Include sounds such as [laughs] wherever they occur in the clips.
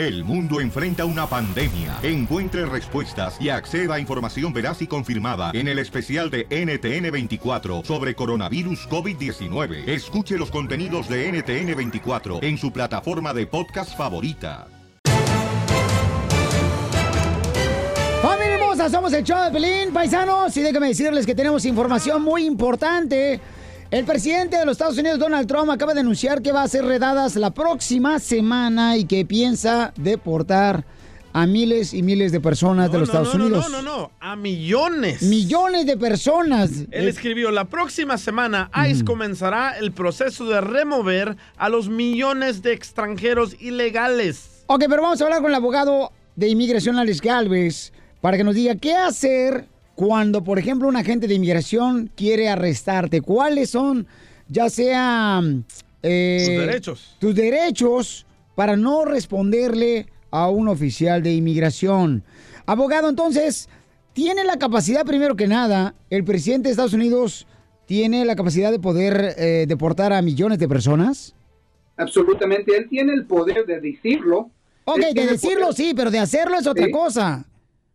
El mundo enfrenta una pandemia. Encuentre respuestas y acceda a información veraz y confirmada en el especial de NTN24 sobre coronavirus COVID-19. Escuche los contenidos de NTN24 en su plataforma de podcast favorita. ¡Familia hermosa! Somos el show de Pelín, paisanos. Y déjame decirles que tenemos información muy importante. El presidente de los Estados Unidos, Donald Trump, acaba de anunciar que va a ser redadas la próxima semana y que piensa deportar a miles y miles de personas de los no, Estados no, Unidos. No, no, no, a millones. Millones de personas. Él escribió, la próxima semana ICE comenzará el proceso de remover a los millones de extranjeros ilegales. Ok, pero vamos a hablar con el abogado de inmigración, Alex Galvez, para que nos diga qué hacer cuando, por ejemplo, un agente de inmigración quiere arrestarte. ¿Cuáles son, ya sea... eh, Tus derechos. Tus derechos para no responderle a un oficial de inmigración. Abogado, entonces, ¿tiene la capacidad, primero que nada, el presidente de Estados Unidos tiene la capacidad de poder eh, deportar a millones de personas? Absolutamente, él tiene el poder de decirlo. Ok, de decirlo poder- sí, pero de hacerlo es otra Sí. cosa.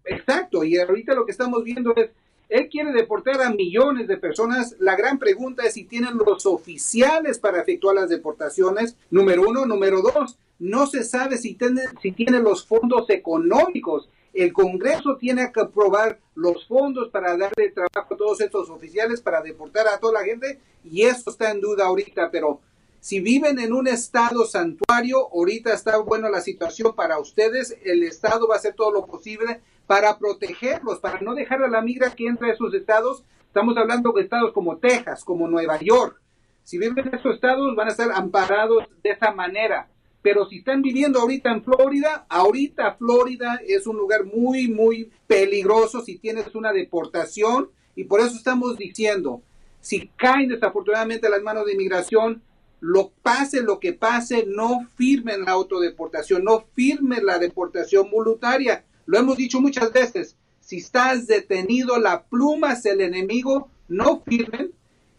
Exacto, y ahorita lo que estamos viendo es, él quiere deportar a millones de personas. La gran pregunta es si tienen los oficiales para efectuar las deportaciones, número uno. Número dos, no se sabe si tiene, si tiene los fondos económicos. El Congreso tiene que aprobar los fondos para darle trabajo a todos estos oficiales para deportar a toda la gente y eso está en duda ahorita, pero si viven en un estado santuario, ahorita está buena la situación para ustedes, el estado va a hacer todo lo posible para protegerlos, para no dejar a la migra que entre a esos estados. Estamos hablando de estados como Texas, como Nueva York. Si viven en esos estados van a estar amparados de esa manera. Pero si están viviendo ahorita en Florida, ahorita Florida es un lugar muy, muy peligroso si tienes una deportación. Y por eso estamos diciendo, si caen desafortunadamente las manos de inmigración, lo pase lo que pase, no firmen la autodeportación, no firmen la deportación voluntaria. Lo hemos dicho muchas veces, si estás detenido, la pluma es el enemigo, no firmen.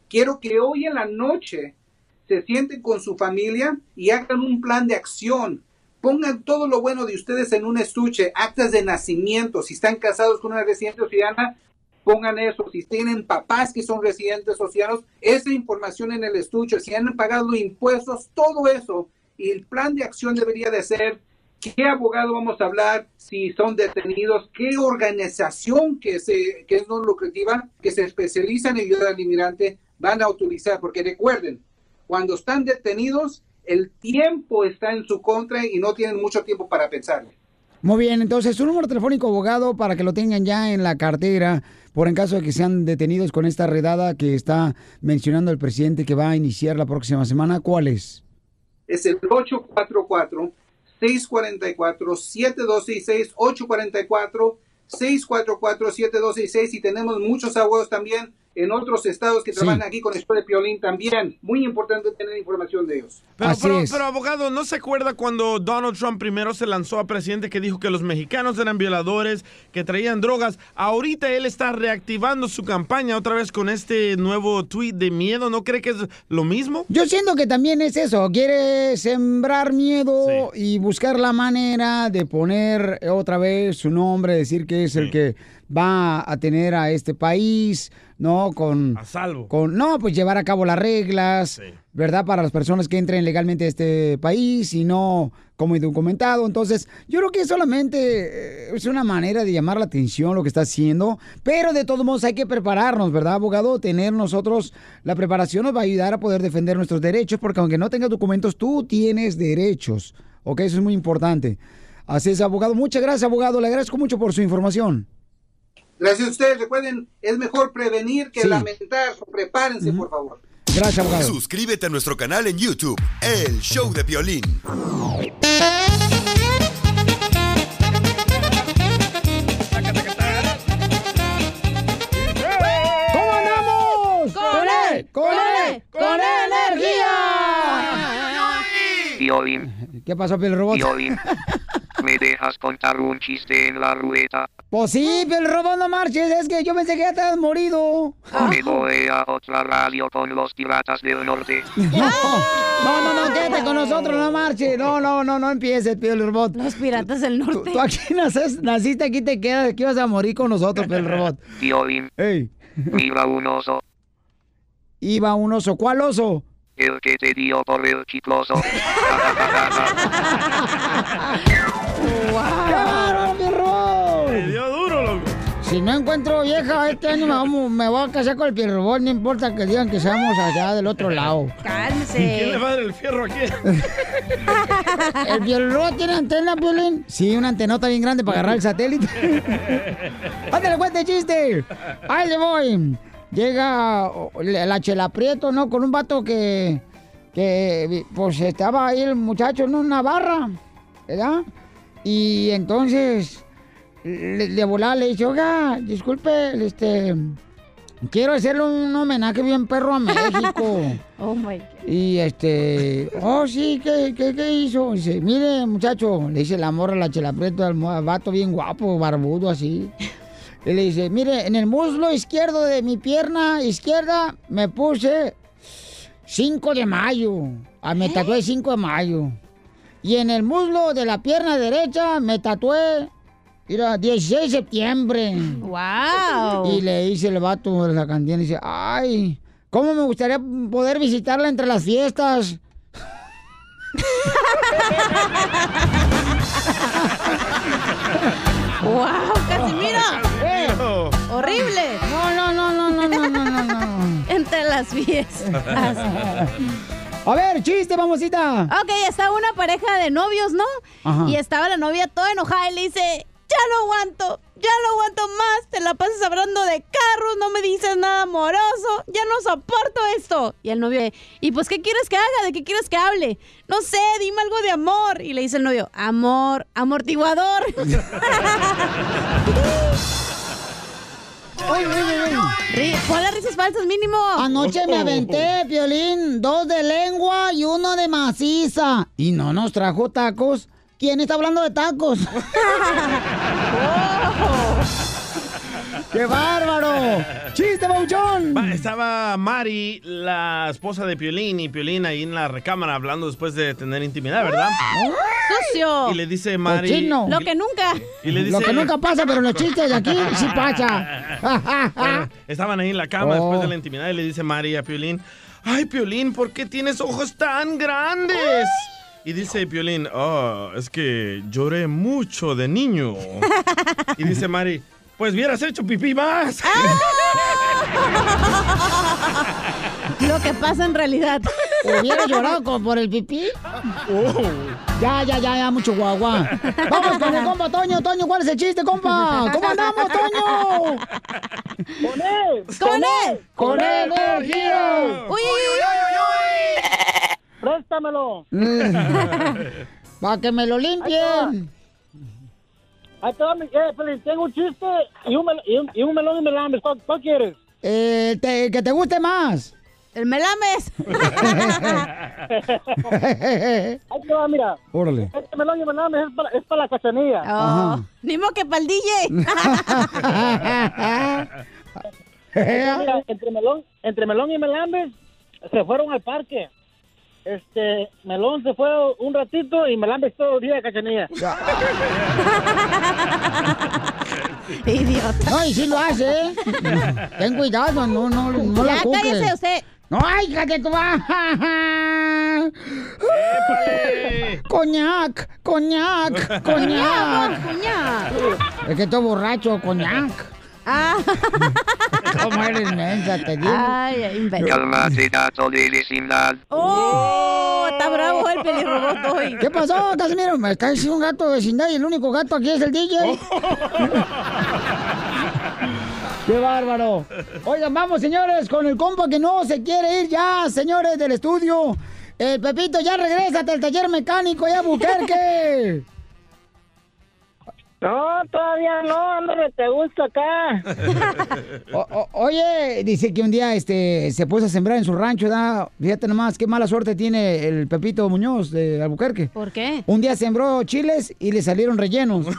Quiero que hoy en la noche se sienten con su familia y hagan un plan de acción. Pongan todo lo bueno de ustedes en un estuche, actas de nacimiento, si están casados con una residente ciudadana, pongan eso. Si tienen papás que son residentes o esa información en el estuche. Si han pagado impuestos, todo eso. Y el plan de acción debería de ser qué abogado vamos a hablar, si son detenidos, qué organización que, se, que es no lucrativa, que se especializa en ayudar al inmigrante, van a utilizar. Porque recuerden, cuando están detenidos, el tiempo está en su contra y no tienen mucho tiempo para pensarle. Muy bien, entonces, un número telefónico, abogado, para que lo tengan ya en la cartera, por en caso de que sean detenidos con esta redada que está mencionando el presidente que va a iniciar la próxima semana. ¿Cuál es? Es el 844-644-7266, 844-644-7266 y tenemos muchos abogados también en otros estados que Sí. trabajan aquí con el de Piolín también. Muy importante tener información de ellos. Pero, pero, pero, abogado, ¿no se acuerda cuando Donald Trump primero se lanzó a presidente que dijo que los mexicanos eran violadores, que traían drogas? Ahorita él está reactivando su campaña otra vez con este nuevo tweet de miedo. ¿No cree que es lo mismo? Yo siento que también es eso, quiere sembrar miedo y buscar la manera de poner otra vez su nombre, decir que es el que va a tener a este país, ¿no? Con... A salvo. Con, no, pues llevar a cabo las reglas, ¿verdad? Para las personas que entren legalmente a este país y no como indocumentado. Entonces, yo creo que solamente eh, es una manera de llamar la atención lo que está haciendo, pero de todos modos hay que prepararnos, ¿verdad, abogado? Tener nosotros la preparación nos va a ayudar a poder defender nuestros derechos, porque aunque no tengas documentos, tú tienes derechos, ¿ok? Eso es muy importante. Así es, abogado. Muchas gracias, abogado. Le agradezco mucho por su información. Gracias a ustedes. Recuerden, es mejor prevenir que Sí. lamentar. Prepárense, por favor. Gracias, abogado. Suscríbete a nuestro canal en YouTube, El Show de Violín. ¿Cómo andamos? ¡Con él! ¡Con él! ¡Con energía! Violín. ¿Qué pasó, Piel Robot? Violín. [laughs] ¿Me dejas contar un chiste en la ruleta? Pues sí, pero el robot no marches, es que yo pensé que ya te habías morido. Me voy a otra radio con los piratas del norte. No, no, no, quédate con nosotros, no marches. No, no, no, no empieces, Pio el robot. Los piratas del norte. tú aquí [laughs] naces- naciste, aquí te quedas, aquí vas a morir con nosotros, Pio el robot. Violín, Ey, mira un oso. iba un oso. ¿Cuál oso? El que te dio por el chicloso. [laughs] Si no encuentro vieja [laughs] este año, me, vamos- me voy a casar con el Pio el robot, no importa que digan que seamos allá del otro lado. ¿Quién le Cálmese. va a dar el fierro aquí? [laughs] ¿El Pio robot tiene antena, Piolín? Sí, una antenota bien grande para agarrar el satélite. [laughs] ¡Ándale, cuente chiste! ¡Ahí le voy! Llega la la Chela Prieto, ¿no? Con un vato que, que, pues, estaba ahí el muchacho en una barra, ¿verdad? Y entonces, le, de volar le dice, oiga, disculpe, este, quiero hacerle un homenaje bien perro a México. [laughs] Oh my God. Y este, oh sí, ¿qué, qué, qué hizo? Dice, mire muchacho, le dice la morra, la chela prieto al vato bien guapo, barbudo así. Y le dice, mire, en el muslo izquierdo de mi pierna izquierda me puse 5 de mayo. Ah, me tatué 5 de mayo. Y en el muslo de la pierna derecha me tatué, Mira, 16 de septiembre. ¡Wow! Y le dice el vato a la cantina, y dice, ay, ¿cómo me gustaría poder visitarla entre las fiestas? ¡Wow, Casimiro! Eh, ¡Horrible! No, no, no, no, no, no, no, no. [laughs] Entre las fiestas. A ver, chiste, mamosita. Ok, estaba una pareja de novios, ¿no? Y estaba la novia toda enojada y le dice, ya no aguanto, ya no aguanto más, te la pasas hablando de carros, no me dices nada amoroso, ya no soporto esto. Y el novio, ¿y pues qué quieres que haga? ¿De qué quieres que hable? No sé, dime algo de amor. Y le dice el novio, amor, amortiguador. Uy, uy, uy. Ri- Ponle risas falsas mínimo. Anoche me aventé, violín, dos de lengua y uno de maciza. Y no nos trajo tacos. ¿Quién está hablando de tacos? [laughs] ¡Qué bárbaro! ¡Chiste, Bauchón! Estaba Mari, la esposa de Piolín, y Piolín ahí en la recámara hablando después de tener intimidad, ¿verdad? Sucio. Y le dice Mari... Cochino. Lo que nunca. Y le dice... Lo que nunca pasa, pero los chistes de aquí sí pasa. Bueno, [laughs] estaban ahí en la cama Oh. después de la intimidad y le dice Mari a Piolín, ay Piolín, ¿por qué tienes ojos tan grandes? Y dice Piolín, oh, es que lloré mucho de niño. Y dice Mari, pues hubieras hecho pipí más. Lo que pasa en realidad. ¿Hubiera llorado como por el pipí? Ya, ya, ya, ya, mucho guagua. Vamos con el compa Toño. Toño, ¿cuál es el chiste, compa? ¿Cómo andamos, Toño? ¡Con él! ¡Con energía! ¡Uy, uy, Préstamelo. [laughs] Para que me lo limpien. Ahí te va mi... Eh, tengo un chiste y un, mel- y un, y un melón y melames. ¿Cuál, cuál quieres? Eh, te- que te guste más. ¡El melames! [laughs] Ahí te va, mira. Órale. Este melón y melames es para, es para la cachanilla. Oh, ni modo que para el DJ. Mira, entre melón, entre melón y melames se fueron al parque. Este, melón se fue un ratito y melames todo el día de cachanilla. [laughs] Idiota. No, y sí lo hace, ¿eh? Ten cuidado, no, no, no la Ya cuques. cállese usted. No, ay, cállate tú. Coñac, coñac, coñac. Cuña. Es que estoy borracho, coñac. Ah. ¿Cómo eres mensa, te digo? Ay, imbécil. ¡Oh! Está bravo el pelirrobot hoy. ¿Qué pasó, Casimiro? Me está diciendo un gato de vecindad y el único gato aquí es el DJ. [laughs] ¡Qué bárbaro! Oigan, vamos, señores, con el compa que no se quiere ir ya, señores del estudio. El Pepito, ya regrésate al taller mecánico, ya, Buquerque. [laughs] No, todavía no, ando te gusto acá. [laughs] O- o- oye, dice que un día este se puso a sembrar en su rancho, ¿da? Fíjate nomás qué mala suerte tiene el Pepito Muñoz de Albuquerque. ¿Por qué? Un día sembró chiles y le salieron rellenos. [laughs]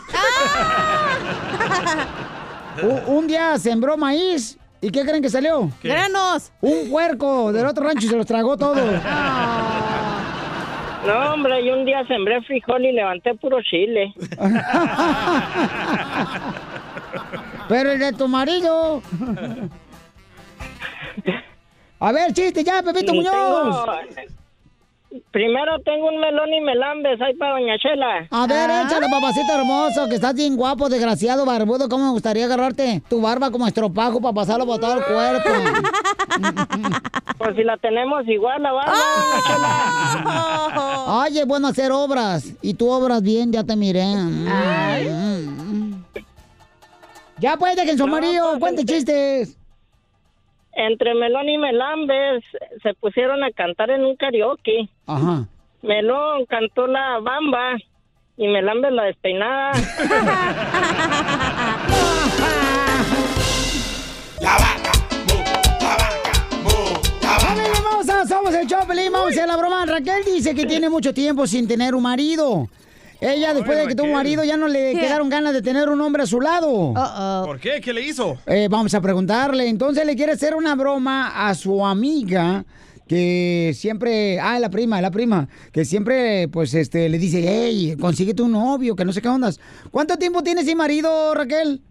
[laughs] Un día sembró maíz y ¿qué creen que salió? ¿Qué? Granos. Un puerco del otro rancho y se los tragó todos. No, hombre, yo un día sembré frijol y levanté puro chile. [laughs] Pero el de tu marido. A ver, chiste ya, Pepito Muñoz. tengo- Primero tengo un melón y melambes ahí para Doña Chela. A ver, échale, papacito hermoso, que estás bien guapo, desgraciado, barbudo. ¿Cómo me gustaría agarrarte tu barba como estropajo para pasarlo por todo el cuerpo? [laughs] Pues si la tenemos igual, la barba. [laughs] Ay, es bueno hacer obras. Y tú obras bien, ya te miré. Ya pues, dejen su amarillo, cuente chistes. Entre Melón y Melambes se pusieron a cantar en un karaoke. Ajá. Melón cantó la bamba y Melambes la despeinada. [laughs] ¡Familia hermosa! Somos el Choplin, vamos a hacer la broma. Raquel dice que tiene mucho tiempo sin tener un marido. Ella, después de que tuvo un marido, ya no le ¿Qué? quedaron ganas de tener un hombre a su lado. ¿Por qué? ¿Qué le hizo? Eh, vamos a preguntarle. Entonces le quiere hacer una broma a su amiga que siempre, ah, la prima, la prima, que siempre, pues, este, le dice, hey, consíguete un novio, que no sé qué ondas. ¿Cuánto tiempo tienes sin marido, Raquel?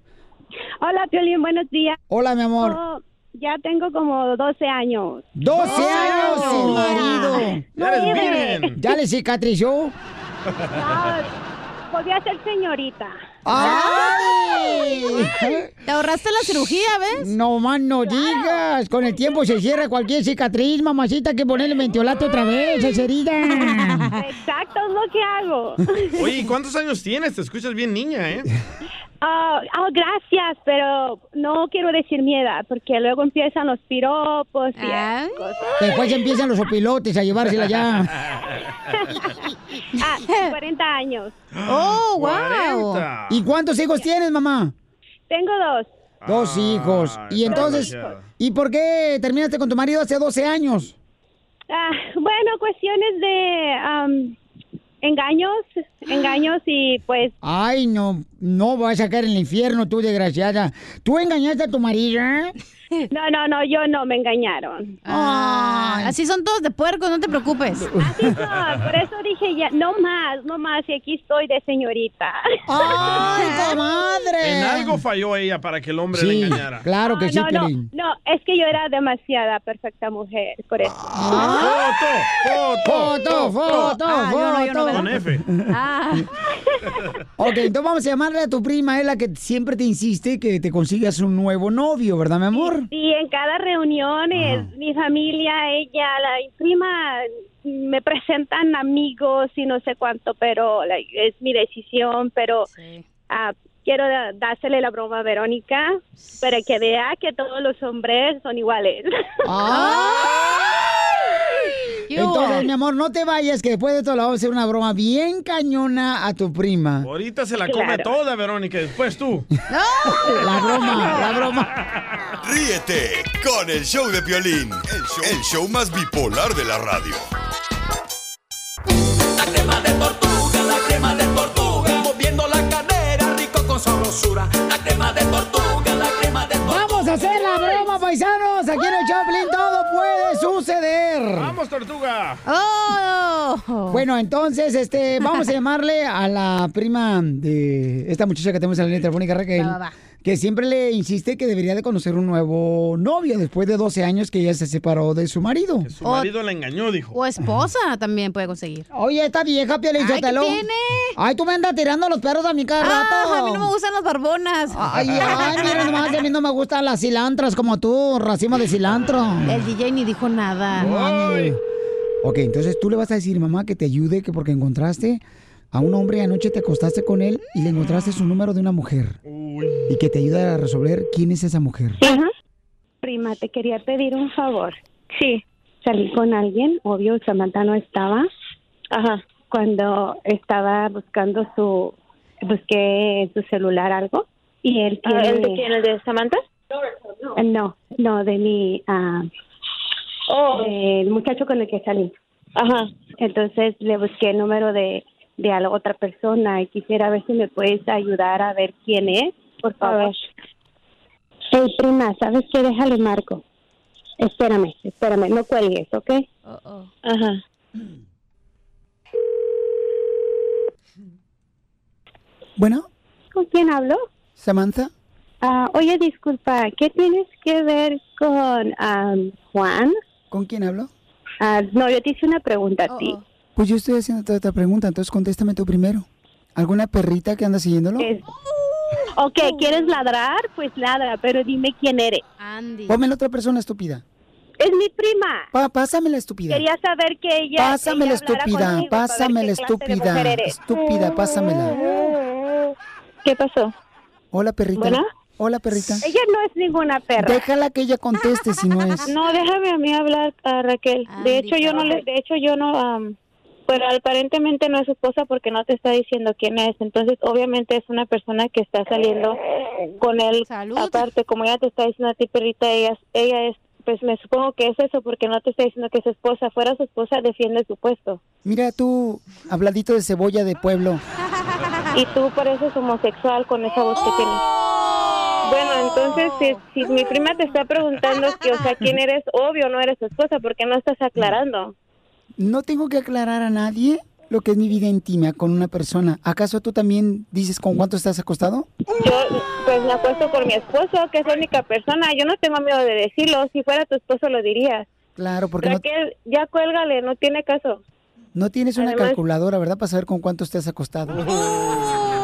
Hola, Piolín, buenos días. Hola, mi amor. Oh, ya tengo como 12 años. 12 años sin marido. No, mire. ¿Ya le cicatrizó? No, podía ser señorita. ¡Ay! Te ahorraste la cirugía, ¿ves? No más no digas. Con el tiempo se cierra cualquier cicatriz, mamacita, hay que ponerle mentiolato otra vez, esa herida. Exacto, es lo que hago. Oye, ¿y cuántos años tienes? Te escuchas bien niña, ¿eh? Ah, ah, gracias, pero no quiero decir mi edad, porque luego empiezan los piropos y esas cosas. Después empiezan los opilotes a llevársela ya. [laughs] [laughs] Ah, 40 años. Oh, wow. ¿Y cuántos hijos tienes, mamá? Tengo dos. Dos hijos. Y entonces. ¿y por qué terminaste con tu marido hace 12 años? Ah, bueno, cuestiones de am, engaños, engaños y pues Ay, no, no vas a caer en el infierno, tú, desgraciada. ¿Tú engañaste a tu marido? eh? no, no, no, yo no me engañaron. Ah, así son todos de puerco, no te preocupes. Así son, por eso dije ya, no más, no más, y aquí estoy de señorita. ¡Ay, [laughs] comadre! En algo falló ella para que el hombre Sí, le engañara. claro que Ah, sí, no, no, no, es que yo era demasiada perfecta mujer, por eso. ¡Foto! ¡Foto, foto, Ah, yo no, yo no, foto! Con F. Ah. [laughs] Ok, entonces vamos a llamarle a tu prima, es la que siempre te insiste que te consigas un nuevo novio, ¿verdad, mi amor? Y en cada reunión, es mi familia, ella, la prima, me presentan amigos y no sé cuánto, pero like, es mi decisión, pero ah, quiero dársele la broma a Verónica para que vea que todos los hombres son iguales. Entonces, mi amor, no te vayas, que después de todo le vamos a hacer una broma bien cañona a tu prima. Ahorita se la come Claro. toda, Verónica, después tú. [laughs] La broma, la broma. Ríete con el show de Piolín, el show, el show más bipolar de la radio. La crema de tortuga, moviendo la cadera, rico con sabrosura. La crema de tortuga, la crema de tortuga. Vamos a hacer la broma, paisanos. Aquí en el Chaplin todo. ¡Vamos, tortuga! ¡Oh! [laughs] Bueno, entonces, este, vamos a [laughs] llamarle a la prima de esta muchacha que tenemos en la línea telefónica, Raquel, Va, va, va. que siempre le insiste que debería de conocer un nuevo novio después de 12 años que ella se separó de su marido. Su marido la engañó, dijo. O esposa también puede conseguir. Oye, esta vieja, Piolín Ay, ¿qué tiene? Ay, tú me andas tirando los perros a mi cada Ah, rato. a mí no me gustan las barbonas. Ay, ay, mira nomás, a mí no me gustan las cilantras como tú, racimo de cilantro. El DJ ni dijo nada. Ándale. Ok, entonces tú le vas a decir, mamá, que te ayude, que porque encontraste a un hombre anoche te acostaste con él y le encontraste su número de una mujer. Y que te ayude a resolver quién es esa mujer. Prima, te quería pedir un favor. Sí. Salí con alguien, obvio, Samantha no estaba. Ajá. Cuando estaba buscando su busqué en su celular algo y él Ah, tiene... ¿el de quién? ¿El de Samantha? Eh, No, no, de mi... ah, Oh. El muchacho con el que salí. Ajá. Entonces le busqué el número de, de a la otra persona y quisiera ver si me puedes ayudar a ver quién es, por favor. Hey, prima, ¿sabes qué? Déjale marco. Espérame, espérame, no cuelgues, ¿ok? Ajá. Bueno, ¿Con quién hablo? Samantha. Ah, oye, disculpa, ¿qué tienes que ver con am, Juan? ¿Con quién hablo? Ah, no, yo te hice una pregunta a ti. Pues yo estoy haciendo toda esta pregunta, entonces contéstame tú primero. ¿Alguna perrita que anda siguiéndolo? Es- Ok, ¿quieres ladrar? Pues ladra, pero dime quién eres. Andy. Ponme la otra persona estúpida. Es mi prima. Pa- pásame la estúpida. Quería saber que ella. Pásame ella la estúpida, ver pásame la estúpida. Estúpida, pásamela. ¿Qué pasó? Hola, perrita. ¿Bueno? Hola, perrita. Ella no es ninguna perra. Déjala que ella conteste si no es. No, déjame a mí hablar, a Raquel. De hecho, yo no le, de hecho, yo no, am, pero aparentemente no es su esposa porque no te está diciendo quién es. Entonces, obviamente es una persona que está saliendo con él. Aparte, como ella te está diciendo a ti, perrita, ella, ella es, pues me supongo que es eso porque no te está diciendo que es su esposa. Fuera su esposa, defiende su puesto. Mira tú, habladito de cebolla de pueblo. Y tú pareces homosexual con esa voz que tienes. Bueno, entonces, si, si mi prima te está preguntando que, o sea, quién eres, obvio no eres su esposa porque no estás aclarando. No tengo que aclarar a nadie lo que es mi vida íntima con una persona. ¿Acaso tú también dices con cuánto estás acostado? Yo, pues me acuesto con mi esposo, que es la única persona. Yo no tengo miedo de decirlo. Si fuera tu esposo, lo dirías. Claro, porque no, Raquel, ya cuélgale, no tiene caso. no tienes una además- calculadora, ¿verdad? Para saber con cuánto estás acostado. [laughs]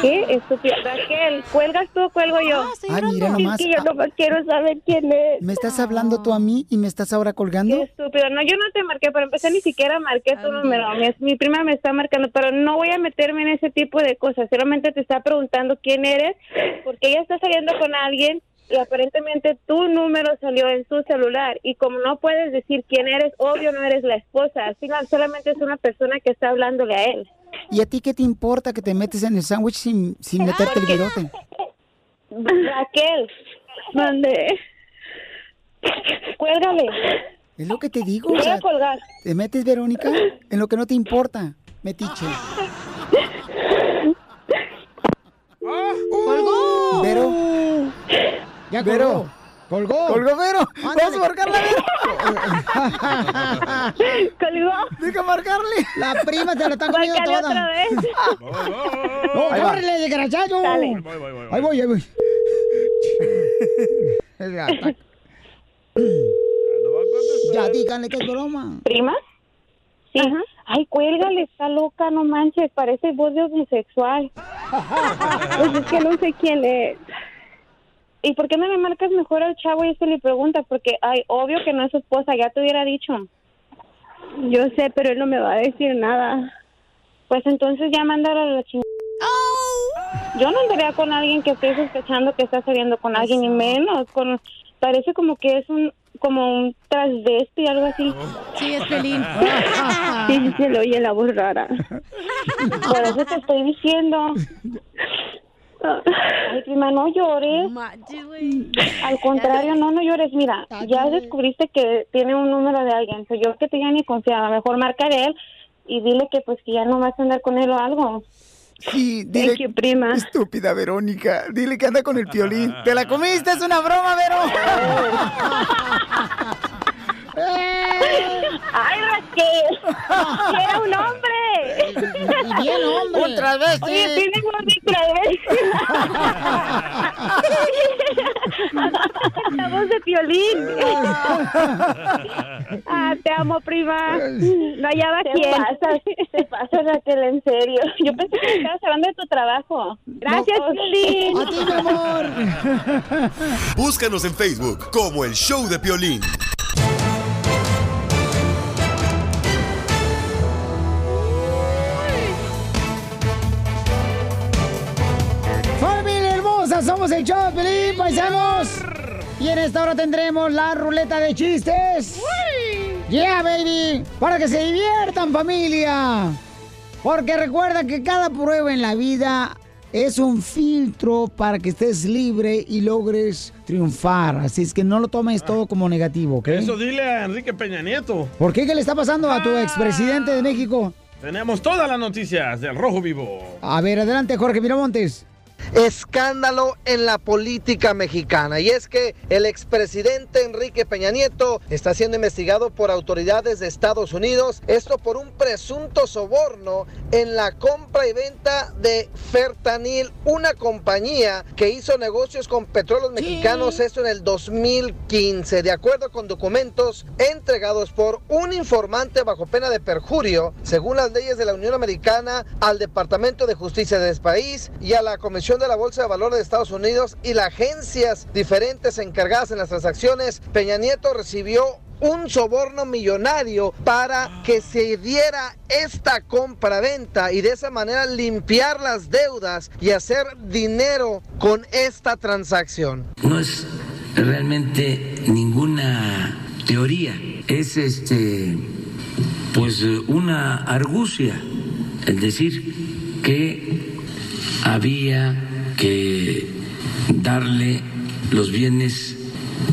¿Qué? Estúpida. Raquel, ¿cuelgas tú o cuelgo yo? Ay, mira nomás. Es que yo nomás quiero saber quién es. ¿Me estás hablando tú a mí y me estás ahora colgando? Qué estúpido. No, yo no te marqué. Para empezar, ni siquiera marqué tu número. Mi, mi prima me está marcando, pero no voy a meterme en ese tipo de cosas. Solamente te está preguntando quién eres, porque ella está saliendo con alguien y aparentemente tu número salió en su celular. Y como no puedes decir quién eres, obvio no eres la esposa. Al final, solamente es una persona que está hablándole a él. ¿Y a ti qué te importa que te metes en el sándwich sin, sin meterte el virote? Raquel, mande. Cuélgale. Es lo que te digo. Voy o a colgar. ¿Te metes, Verónica? En lo que no te importa. Metiche. ¡Colgó! Vero. Ya colgó. Vero. Colgó. Colgó, Vero. Vamos a marcarle, Vero. [laughs] ¿Colgó? Deja marcarle. La prima se la está comiendo Márcale toda. otra vez. [laughs] ¡No, Ahí va. córrele, desgraciado! Dale. Ahí voy, ahí voy. ya díganle que es broma. ¿Prima? Sí. Ay, cuélgale, está loca, no manches, parece voz de homosexual. [laughs] pues es que no sé quién es. ¿Y por qué no le marcas mejor al chavo y se le pregunta? Porque, ay, obvio que no es su esposa, ya te hubiera dicho. Yo sé, pero él no me va a decir nada. Pues entonces ya mándalo a la chingada. Yo no andaría con alguien que estoy sospechando que está saliendo con alguien, y menos con... Parece como que es un como un transvesti, algo así. Sí, es pelín. [laughs] Sí, se le oye la voz rara. Por eso te estoy diciendo. Ay, prima, no llores. Al contrario, no, no llores. Mira, ya descubriste que tiene un número de alguien. So, yo que te ya ni confiaba. Mejor marcaré él y dile que pues que ya no vas a andar con él o algo. Sí, dile. Thank you, prima. Estúpida Verónica. Dile que anda con el piolín. ¿Te la comiste? Es una broma, Vero. ¡Ay, Raquel! ¡Era un hombre! Y bien, hombre. Un travesti. Oye, tienes un travesti. [laughs] La voz de Piolín. ah, te amo, prima. No hallaba Te quién. pasas, te pasas, Raquel, en serio. Yo pensé que estabas hablando de tu trabajo. Gracias, Oh, Piolín. A ti, mi amor. Búscanos en Facebook como el show de Piolín. Somos el show de Pelín, paisanos. Y en esta hora tendremos la ruleta de chistes. ¡Yeah, baby! Para que se diviertan, familia. Porque recuerda que cada prueba en la vida es un filtro para que estés libre y logres triunfar. Así es que no lo tomes todo como negativo, ¿ok? Eso dile a Enrique Peña Nieto. ¿Por qué? ¿Qué le está pasando a tu expresidente de México? Tenemos todas las noticias del Rojo Vivo. A ver, adelante, Jorge Miramontes. Escándalo en la política mexicana. Y es que el expresidente Enrique Peña Nieto está siendo investigado por autoridades de Estados Unidos, esto por un presunto soborno en la compra y venta de Fertanil, una compañía que hizo negocios con petróleos mexicanos, esto en el 2015, de acuerdo con documentos entregados por un informante bajo pena de perjurio, según las leyes de la Unión Americana, al Departamento de Justicia de ese país y a la Comisión de la Bolsa de Valores de Estados Unidos y las agencias diferentes encargadas en las transacciones, Peña Nieto recibió un soborno millonario para que se diera esta compra-venta y de esa manera limpiar las deudas y hacer dinero con esta transacción. No es realmente ninguna teoría, es este pues una argucia el decir que había que darle los bienes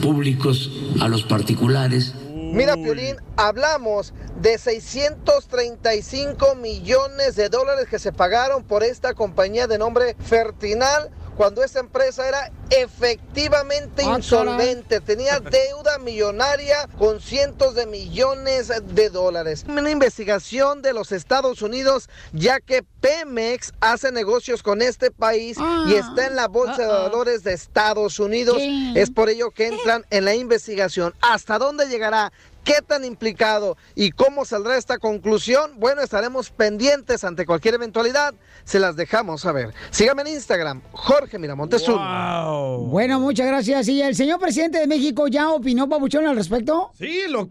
públicos a los particulares. Mira, Piolín, hablamos de 635 millones de dólares que se pagaron por esta compañía de nombre Fertinal cuando esta empresa era efectivamente Ah, insolvente, tenía [laughs] deuda millonaria con cientos de millones de dólares. Una investigación de los Estados Unidos, ya que Pemex hace negocios con este país y está en la bolsa de valores de Estados Unidos. Es por ello que entran en la investigación. ¿Hasta dónde llegará? ¿Qué tan implicado y cómo saldrá esta conclusión? Bueno, estaremos pendientes ante cualquier eventualidad. Se las dejamos saber. Sígame en Instagram, Jorge Miramontes uno. Bueno, muchas gracias. ¿Y el señor presidente de México ya opinó, Pabuchón, al respecto? Sí, lo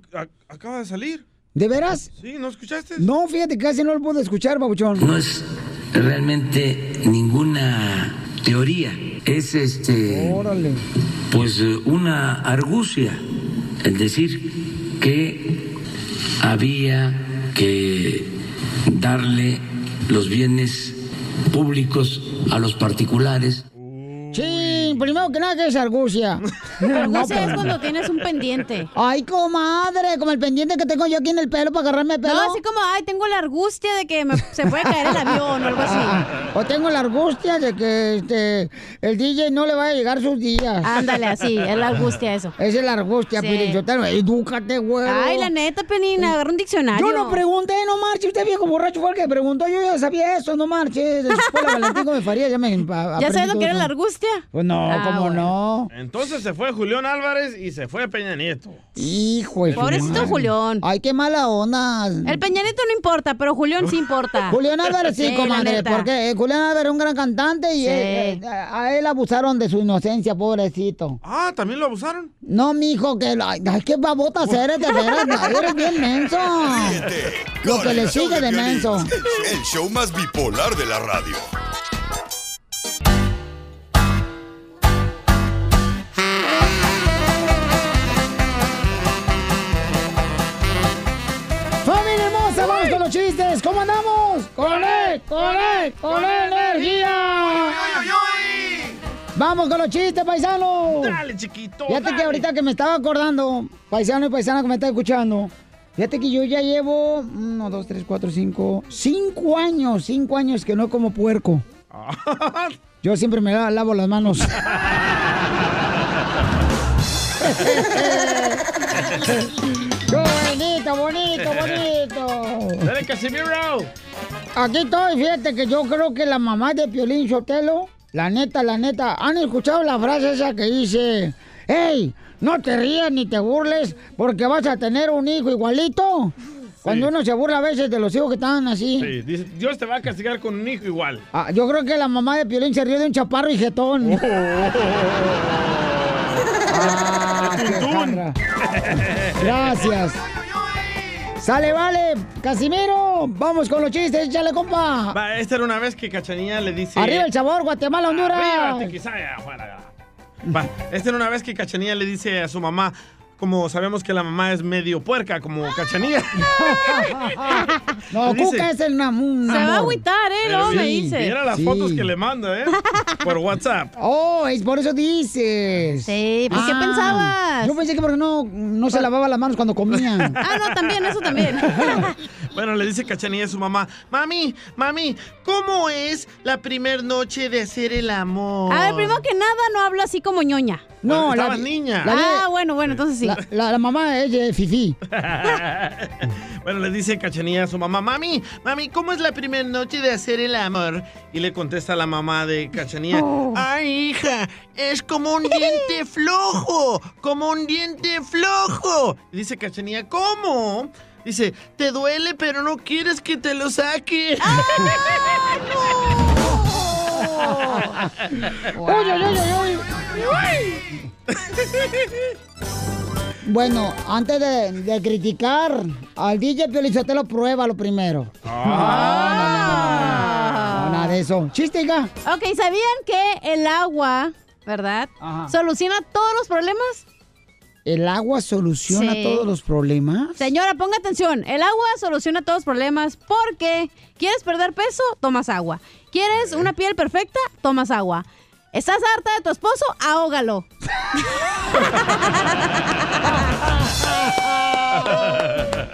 acaba de salir. ¿De veras? Sí, ¿no escuchaste? No, fíjate, casi no lo pude escuchar, Pabuchón. No es realmente ninguna teoría, es este pues eh, una argucia el decir que había que darle los bienes públicos a los particulares. Sí, primero que nada, que es argucia? [laughs] Argucia es cuando tienes un pendiente. Ay, comadre, como el pendiente que tengo yo aquí en el pelo para agarrarme el pelo. No, así como, ay, tengo la angustia de que me- se puede caer el avión o algo así. O tengo la angustia de que este, el DJ no le vaya a llegar sus días. Ándale, así, es la angustia eso. Esa es la angustia, Sí. Pielichotelo. Edúcate, güey. Ay, la neta, Penina, agarra un diccionario. Yo no pregunté, no marche. Usted viejo borracho fue el que preguntó. Yo ya sabía eso, no marche. La Valentín me Faría ya me a- ¿Ya aprendí sabes lo que era la Pues no, Ah, cómo no. Entonces se fue Julián Álvarez y se fue Peña Nieto. Hijo de su Pobrecito. Julián. Ay, qué mala onda. El Peñanito no importa, pero Julián sí importa. [laughs] Julián Álvarez sí, la comadre, porque eh, Julián Álvarez es un gran cantante y Sí. eh, eh, a él abusaron de su inocencia, pobrecito. Ah, ¿también lo abusaron? No, mijo, que ay, ay, qué babotas eres, de veras, eres bien menso. Lo que le sigue de Piolín, menso. El show más bipolar de la radio. ¿Cómo andamos? ¡Con él! ¡Con él! ¡Con energía! ¡Vamos con los chistes, paisano! Dale, chiquito. Fíjate que dale. ahorita que me estaba acordando, paisano y paisana que me está escuchando, fíjate que yo ya llevo uno, dos, tres, cuatro, cinco, cinco años, cinco años que no como puerco. [laughs] Yo siempre me la- lavo las manos. [laughs] ¡Qué bonito, bonito, bonito! Dale, Casimiro. Aquí estoy, fíjate que yo creo que la mamá de Piolín Sotelo, la neta, la neta, ¿han escuchado la frase esa que dice, hey, no te rías ni te burles porque vas a tener un hijo igualito? Cuando uno se burla a veces de los hijos que están así. Sí, dice, Dios te va a castigar con un hijo igual. Ah, yo creo que la mamá de Piolín se rió de un chaparro y jetón. [laughs] Ah, qué jarra. Gracias. Sale, vale. Casimiro, vamos con los chistes, échale, compa. Va, esta era una vez que Cachanilla le dice... Arriba el sabor, Guatemala, Honduras. Arriba, Tiquisaya, afuera. Va, esta era una vez que Cachanilla le dice a su mamá, como sabemos que la mamá es medio puerca, como cachanilla. [laughs] No, dice- Cuca es el namun. Se va a agüitar, ¿eh? Luego me dice. Mira las Sí. fotos que le manda, ¿eh? Por WhatsApp. Oh, es por eso dices. Sí, pues, ¿qué pensabas? Yo pensé que porque no, no se lavaba las manos cuando comía. Ah, no, también, eso también. [laughs] Bueno, le dice Cachanilla a su mamá, mami, mami, ¿cómo es la primer noche de hacer el amor? A ver, primero que nada, no habla así como ñoña. No, Estaba la, niña. la- ah, bueno, bueno, entonces sí. la, la- la mamá es de Fifi. [laughs] bueno, le dice Cachanilla a su mamá, mami, mami, ¿cómo es la primera noche de hacer el amor? Y le contesta la mamá de Cachanilla, Oh. ay, hija, es como un diente flojo, como un diente flojo. Y dice Cachanilla, ¿cómo? Dice, te duele, pero no quieres que te lo saque. [laughs] Uy, uy, uy, uy, Bueno, antes de, de criticar al DJ Piolizotelo, pruébalo primero. Ah. No, no, no, no, no, no, nada de eso. Chiste, hija. Ok, ¿sabían que el agua, verdad? Soluciona todos los problemas. ¿El agua soluciona Sí. todos los problemas? Señora, ponga atención. El agua soluciona todos los problemas porque quieres perder peso, tomas agua. ¿Quieres una piel perfecta? Tomas agua. ¿Estás harta de tu esposo? Ahógalo. [laughs]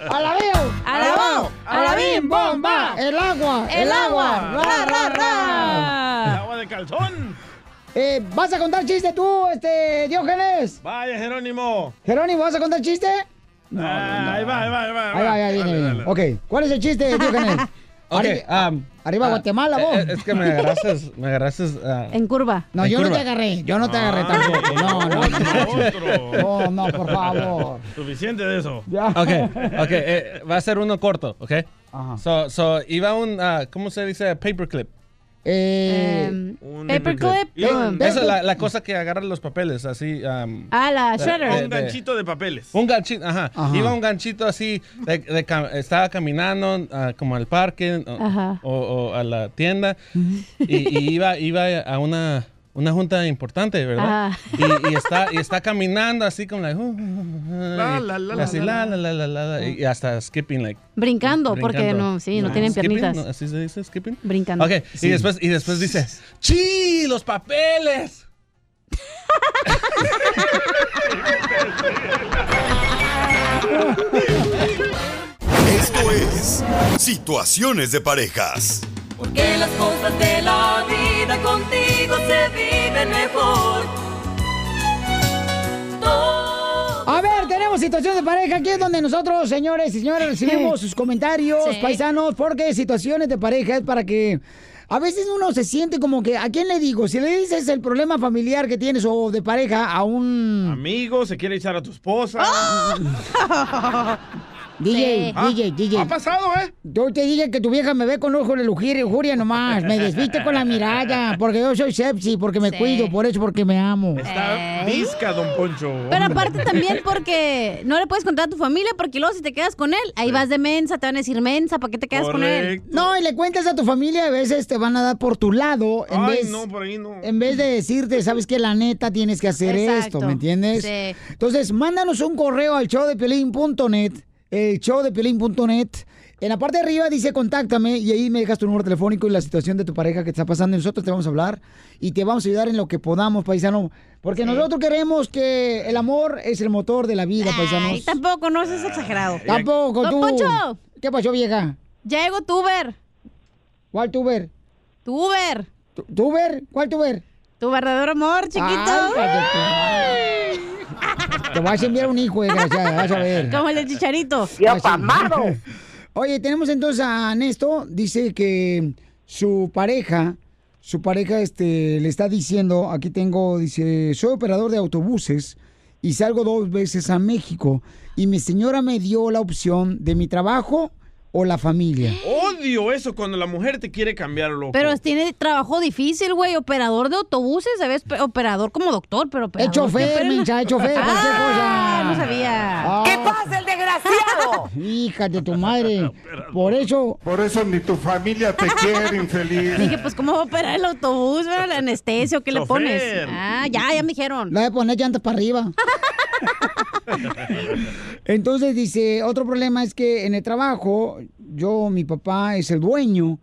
¡Alabeo! ¡Alabao! ¡Alabim! ¡Bomba! ¡El agua! ¡El agua! ¡Ra, ra, El ra! agua de calzón. Eh, ¿Vas a contar chiste tú, este, Diógenes? Vaya, Jerónimo. Jerónimo, ¿vas a contar chiste? Ah, ahí va, ahí va, ahí va. Ahí va, ahí. Ok, ¿cuál es el chiste, [laughs] Diógenes? Ok, Arri- um, arriba ah, Guatemala, vos. eh, Es que me agarraste, me agarraste ah, En curva. No, en yo no te agarré, yo no te Ah, agarré tampoco. No, no, no. Otro. No, no, por favor. Suficiente de eso. Ya. Ok, ok, eh, va a ser uno corto, ok. Ajá. So, so, iba un, ah, ¿cómo se dice? Paperclip. Eh, Em, Un paperclip. Um, Esa es la, la cosa que agarra los papeles, así. um, Ah, la shredder. Un ganchito de papeles. Un ganchito, ajá. Ajá. Iba un ganchito así, de, de cam- estaba caminando ah, como al parque o, Ajá. o- o a la tienda y, y iba, iba a una, una junta importante, ¿verdad? Ajá. Y, y está, y está caminando así como like, uh, uh, uh, La, y la, la, así, la, la, la, la, la, la, y hasta skipping, like. Brincando, porque no, sí, no tienen Skipping, piernitas. ¿no? ¿Así se dice skipping? Brincando. Ok, y, después, y después dice, ¡Sí, los papeles! Esto es Situaciones de Parejas. Porque las cosas de la vida contigo se viven mejor. A ver, tenemos situación de pareja. Aquí es donde nosotros, señores y señores, recibimos [laughs] sus comentarios, Sí. paisanos, porque situaciones de pareja es para que. A veces uno se siente como que, ¿a quién le digo? Si le dices el problema familiar que tienes o de pareja a un Amigo, se quiere echar a tu esposa. [laughs] [laughs] DJ, Ah, DJ, DJ. Ha pasado, ¿eh? Yo te dije que tu vieja me ve con ojo de lujuria, lujuria nomás. Me desviste con la mirada, porque yo soy sepsi, porque me Sí. cuido, por eso, porque me amo. Está visca, don Poncho. Pero aparte también porque no le puedes contar a tu familia porque luego si te quedas con él, ahí vas de mensa, te van a decir mensa, ¿para qué te quedas con él? Correcto. No, y le cuentas a tu familia, a veces te van a dar por tu lado, en Ay, vez... no, por ahí no. En vez de decirte, sabes que la neta tienes que hacer Exacto. esto, ¿me entiendes? Sí. Entonces, mándanos un correo al show de Piolín.net, el show de Piolín.net. En la parte de arriba dice contáctame y ahí me dejas tu número telefónico y la situación de tu pareja que te está pasando. y Nosotros te vamos a hablar y te vamos a ayudar en lo que podamos, paisano. Porque nosotros queremos que el amor es el motor de la vida, paisanos. Ay, tampoco, no seas exagerado. Tampoco, tú. Poncho. ¿Qué pasó, vieja? Ya llegó Tuber. ¿Cuál tuber? Tuber. ¿Tu- ¿Tuber? ¿Cuál tuber? Tu verdadero amor, chiquito. Ay, tu- Te vas a enviar un hijo, desgraciada, vas a ver. Como el de Chicharito. [laughs] Oye, tenemos entonces a Nesto, dice que su pareja, su pareja este, le está diciendo, aquí tengo, dice, soy operador de autobuses y salgo dos veces a México y mi señora me dio la opción de mi trabajo o la familia. Odio eso cuando la mujer te quiere cambiar, loco. Pero tiene trabajo difícil, güey. Operador de autobuses, ¿sabes? Pe- Operador como doctor, pero operador. Es chofer, mensa, es chofer, cualquier Ah, cosa. no sabía. ¿Qué pasa, el desgraciado? [laughs] Hija de tu madre. Por eso. Por eso ni tu familia te [laughs] quiere, infeliz. Dije, pues, ¿cómo va a operar el autobús? ¿verdad? ¿La anestesia o qué le Chofer. pones? Ah, ya, ya me dijeron. La de poner llantas para arriba. [laughs] Entonces dice, otro problema es que en el trabajo, yo, mi papá es el dueño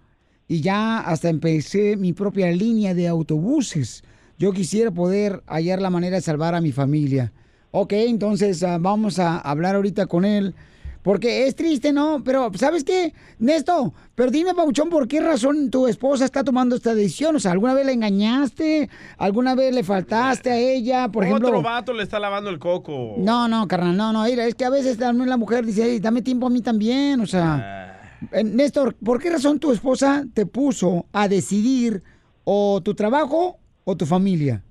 y ya hasta empecé mi propia línea de autobuses. Yo quisiera poder hallar la manera de salvar a mi familia. Ok, entonces ah, vamos a hablar ahorita con él. Porque es triste, ¿no? Pero, ¿sabes qué? Néstor, pero dime, Pauchón, ¿por qué razón tu esposa está tomando esta decisión? O sea, ¿alguna vez la engañaste? ¿Alguna vez le faltaste a ella? Por ejemplo... Otro vato le está lavando el coco. No, no, carnal, no, no. Mira, es que a veces también la mujer dice, "Ey, dame tiempo a mí también. O sea, eh, Néstor, ¿por qué razón tu esposa te puso a decidir o tu trabajo o tu familia?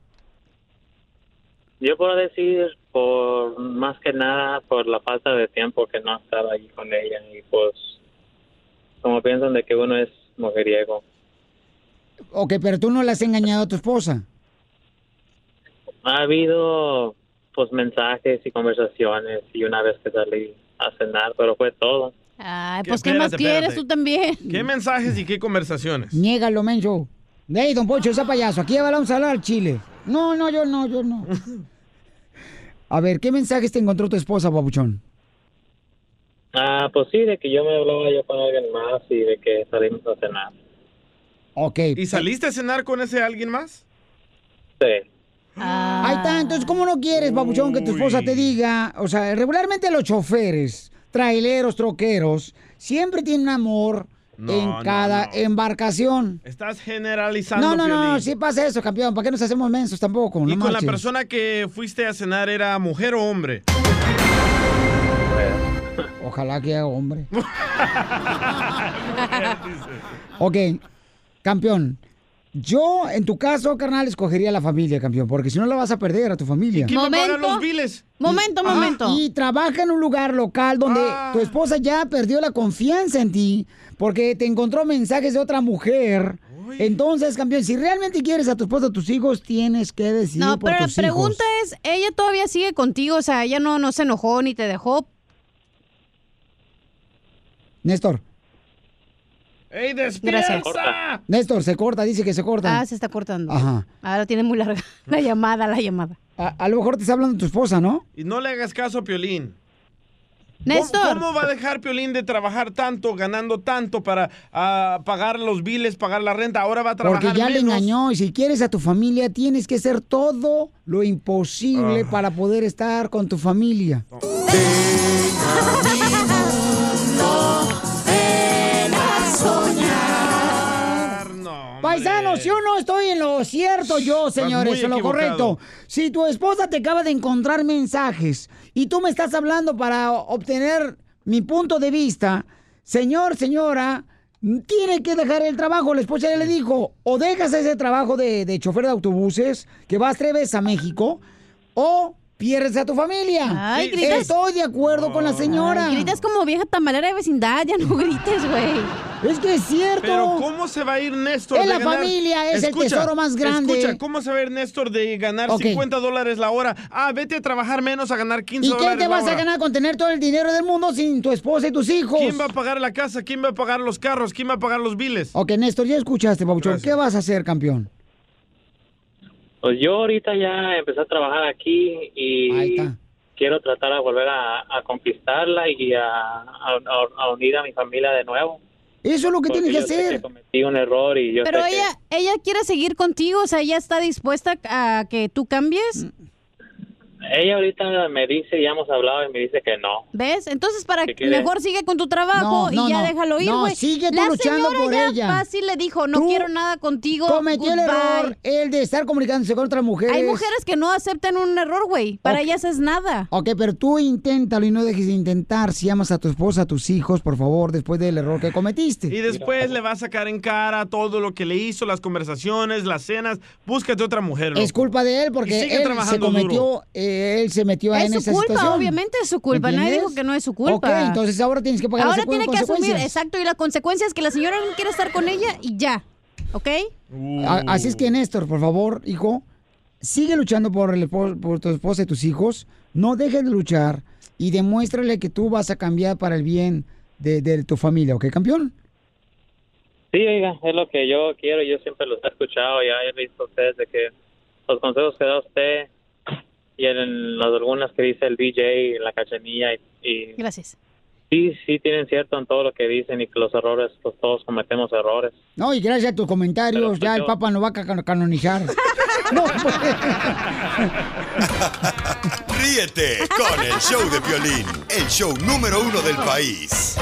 Yo puedo decir por más que nada por la falta de tiempo que no estaba allí con ella y pues como piensan de que uno es mujeriego. Ok, pero tú no le has engañado a tu esposa. Ha habido pues mensajes y conversaciones y una vez que salí a cenar, pero fue todo. Ay, pues ¿qué más quieres espérate. tú también? ¿Qué mensajes y qué conversaciones? Niégalo, menso. Ey, don Pocho, ese payaso, aquí ya vamos a hablar al chile. No, no, yo no, yo no. [laughs] A ver, ¿qué mensajes te encontró tu esposa, papuchón? Ah, pues sí, de que yo me hablaba yo con alguien más y de que salimos a cenar. Ok. ¿Y saliste a cenar con ese alguien más? Sí. Ahí está, entonces, ¿cómo no quieres, papuchón, que tu esposa te diga? O sea, regularmente los choferes, traileros, troqueros, siempre tienen amor No, en no, cada no. embarcación. Estás generalizando. No, no, no, Piolín. sí pasa eso, campeón. ¿Para qué nos hacemos mensos tampoco? ¿Y no con la persona que fuiste a cenar era mujer o hombre? Ojalá que haga hombre. [laughs] Ok, campeón. Yo, en tu caso, carnal, escogería la familia, campeón, porque si no la vas a perder a tu familia. ¿Quién va a pagar los biles? Momento, momento. Y trabaja en un lugar local donde Ah. tu esposa ya perdió la confianza en ti porque te encontró mensajes de otra mujer. Entonces, campeón, si realmente quieres a tu esposa, a tus hijos, tienes que decidir No, por pero la pregunta hijos. es, ¿ella todavía sigue contigo? O sea, ella no, no se enojó ni te dejó. Néstor, ¡Ey, Gracias. despierta! Néstor, se corta, dice que se corta. Ah, se está cortando. Ajá. Ahora tiene muy larga [laughs] la llamada, la llamada. A, a lo mejor te está hablando tu esposa, ¿no? Y no le hagas caso a Piolín. Néstor. ¿Cómo, cómo va a dejar Piolín de trabajar tanto, ganando tanto para ah, pagar los biles, pagar la renta? Ahora va a trabajar Porque ya le engañó y si quieres a tu familia tienes que hacer todo lo imposible Ah. para poder estar con tu familia. [laughs] Paisanos, yo no estoy en lo cierto yo, señores, muy en lo correcto. Si tu esposa te acaba de encontrar mensajes y tú me estás hablando para obtener mi punto de vista, señor, señora, tiene que dejar el trabajo. La esposa ya le dijo, o dejas ese trabajo de, de chofer de autobuses, que vas tres veces a México, o pierdes a tu familia. Ay, gritas. Estoy de acuerdo con la señora. Ay, gritas como vieja tamalera de vecindad, ya no [laughs] grites, güey. Es que es cierto. Pero ¿cómo se va a ir Néstor Es de la ganar- familia, es el tesoro más grande. Escucha, ¿cómo se va a ir Néstor de ganar Ok. 50 dólares la hora? Ah, vete a trabajar menos a ganar 15 ¿Y dólares qué te la vas a ganar con tener todo el dinero del mundo sin tu esposa y tus hijos? ¿Quién va a pagar la casa? ¿Quién va a pagar los carros? ¿Quién va a pagar los biles? Ok, Néstor, ya escuchaste, Pabuchón. ¿Qué vas a hacer, campeón? Pues yo ahorita ya empecé a trabajar aquí y quiero tratar de volver a, a conquistarla y a, a- a unir a mi familia de nuevo. Eso es lo que tienes que hacer. cometí un error y yo Pero sé que- ella, ella quiere seguir contigo, o sea, ella está dispuesta a que tú cambies. Ella ahorita me dice, ya hemos hablado y me dice que no. ¿Ves? Entonces, para ¿Qué quiere? mejor sigue con tu trabajo No, no, y ya no. déjalo ir, No, güey. sigue tú La luchando señora por ya ella. fácil le dijo, no Tú quiero nada contigo. Cometió el goodbye". error, el de estar comunicándose con otras mujeres. Hay mujeres que no aceptan un error, güey. Para ellas es nada. Ok, pero tú inténtalo y no dejes de intentar. Si amas a tu esposa, a tus hijos, por favor, después del error que cometiste. Y después le va a sacar en cara todo lo que le hizo, las conversaciones, las cenas. Búscate otra mujer. loco. Es culpa de él porque él se cometió, duro. Él se metió en Es su esa culpa, situación. obviamente es su culpa. Nadie dijo que no es su culpa. Ok, entonces ahora tienes que pagar Ahora las tiene que asumir, consecuencias. exacto, y la consecuencia es que la señora no quiere estar con ella y ya. ¿Ok? Así es que, Néstor, por favor, hijo, sigue luchando por, el por tu esposa y tus hijos. No dejes de luchar y demuéstrale que tú vas a cambiar para el bien de, de tu familia, ¿ok, campeón? Sí, oiga, es lo que yo quiero. Yo siempre los he escuchado. Ya he visto a ustedes de que los consejos que da usted y en las algunas que dice el DJ, la cachanilla y, y Gracias. sí, sí tienen cierto en todo lo que dicen y que los errores, pues todos cometemos errores. No, y gracias a tus comentarios, ya el Papa nos va a ca- canonizar. [laughs] no, pues. Ríete con el show de violín, el show número uno del país.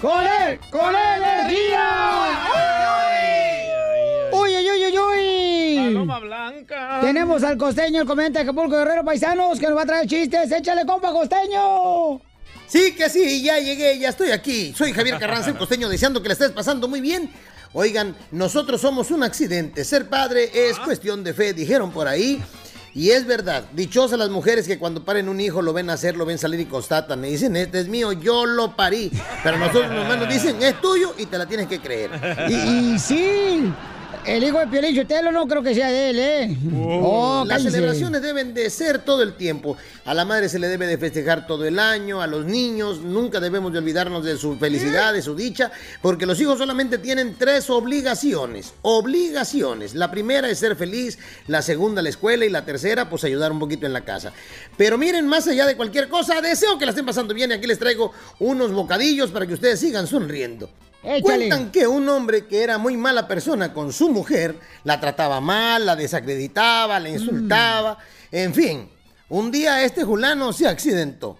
¡Con él! ¡Con energía! ¡Uy, uy, uy, uy, uy! Paloma blanca. Tenemos al costeño, el comediante de Acapulco Guerrero Paisanos, que nos va a traer chistes. ¡Échale, compa, costeño! Sí, que sí, ya llegué, ya estoy aquí. Soy Javier Carranza, el costeño, deseando que la estés pasando muy bien. Oigan, nosotros somos un accidente. Ser padre es cuestión de fe, dijeron por ahí. Y es verdad, dichosas las mujeres que cuando paren un hijo lo ven hacer, lo ven salir y constatan. Me dicen, este es mío, yo lo parí. Pero nosotros nomás nos dicen, es tuyo y te la tienes que creer. Y sí, el hijo de Piolín Sotelo no creo que sea de él, ¿eh? Oh, Las cállese. celebraciones deben de ser todo el tiempo. A la madre se le debe de festejar todo el año, a los niños nunca debemos de olvidarnos de su felicidad, de su dicha, porque los hijos solamente tienen tres obligaciones. Obligaciones. La primera es ser feliz, la segunda la escuela y la tercera pues ayudar un poquito en la casa. Pero miren, más allá de cualquier cosa, deseo que la estén pasando bien y aquí les traigo unos bocadillos para que ustedes sigan sonriendo. Échale. Cuentan que un hombre que era muy mala persona con su mujer, la trataba mal, la desacreditaba, la insultaba, en fin. Un día este fulano se accidentó.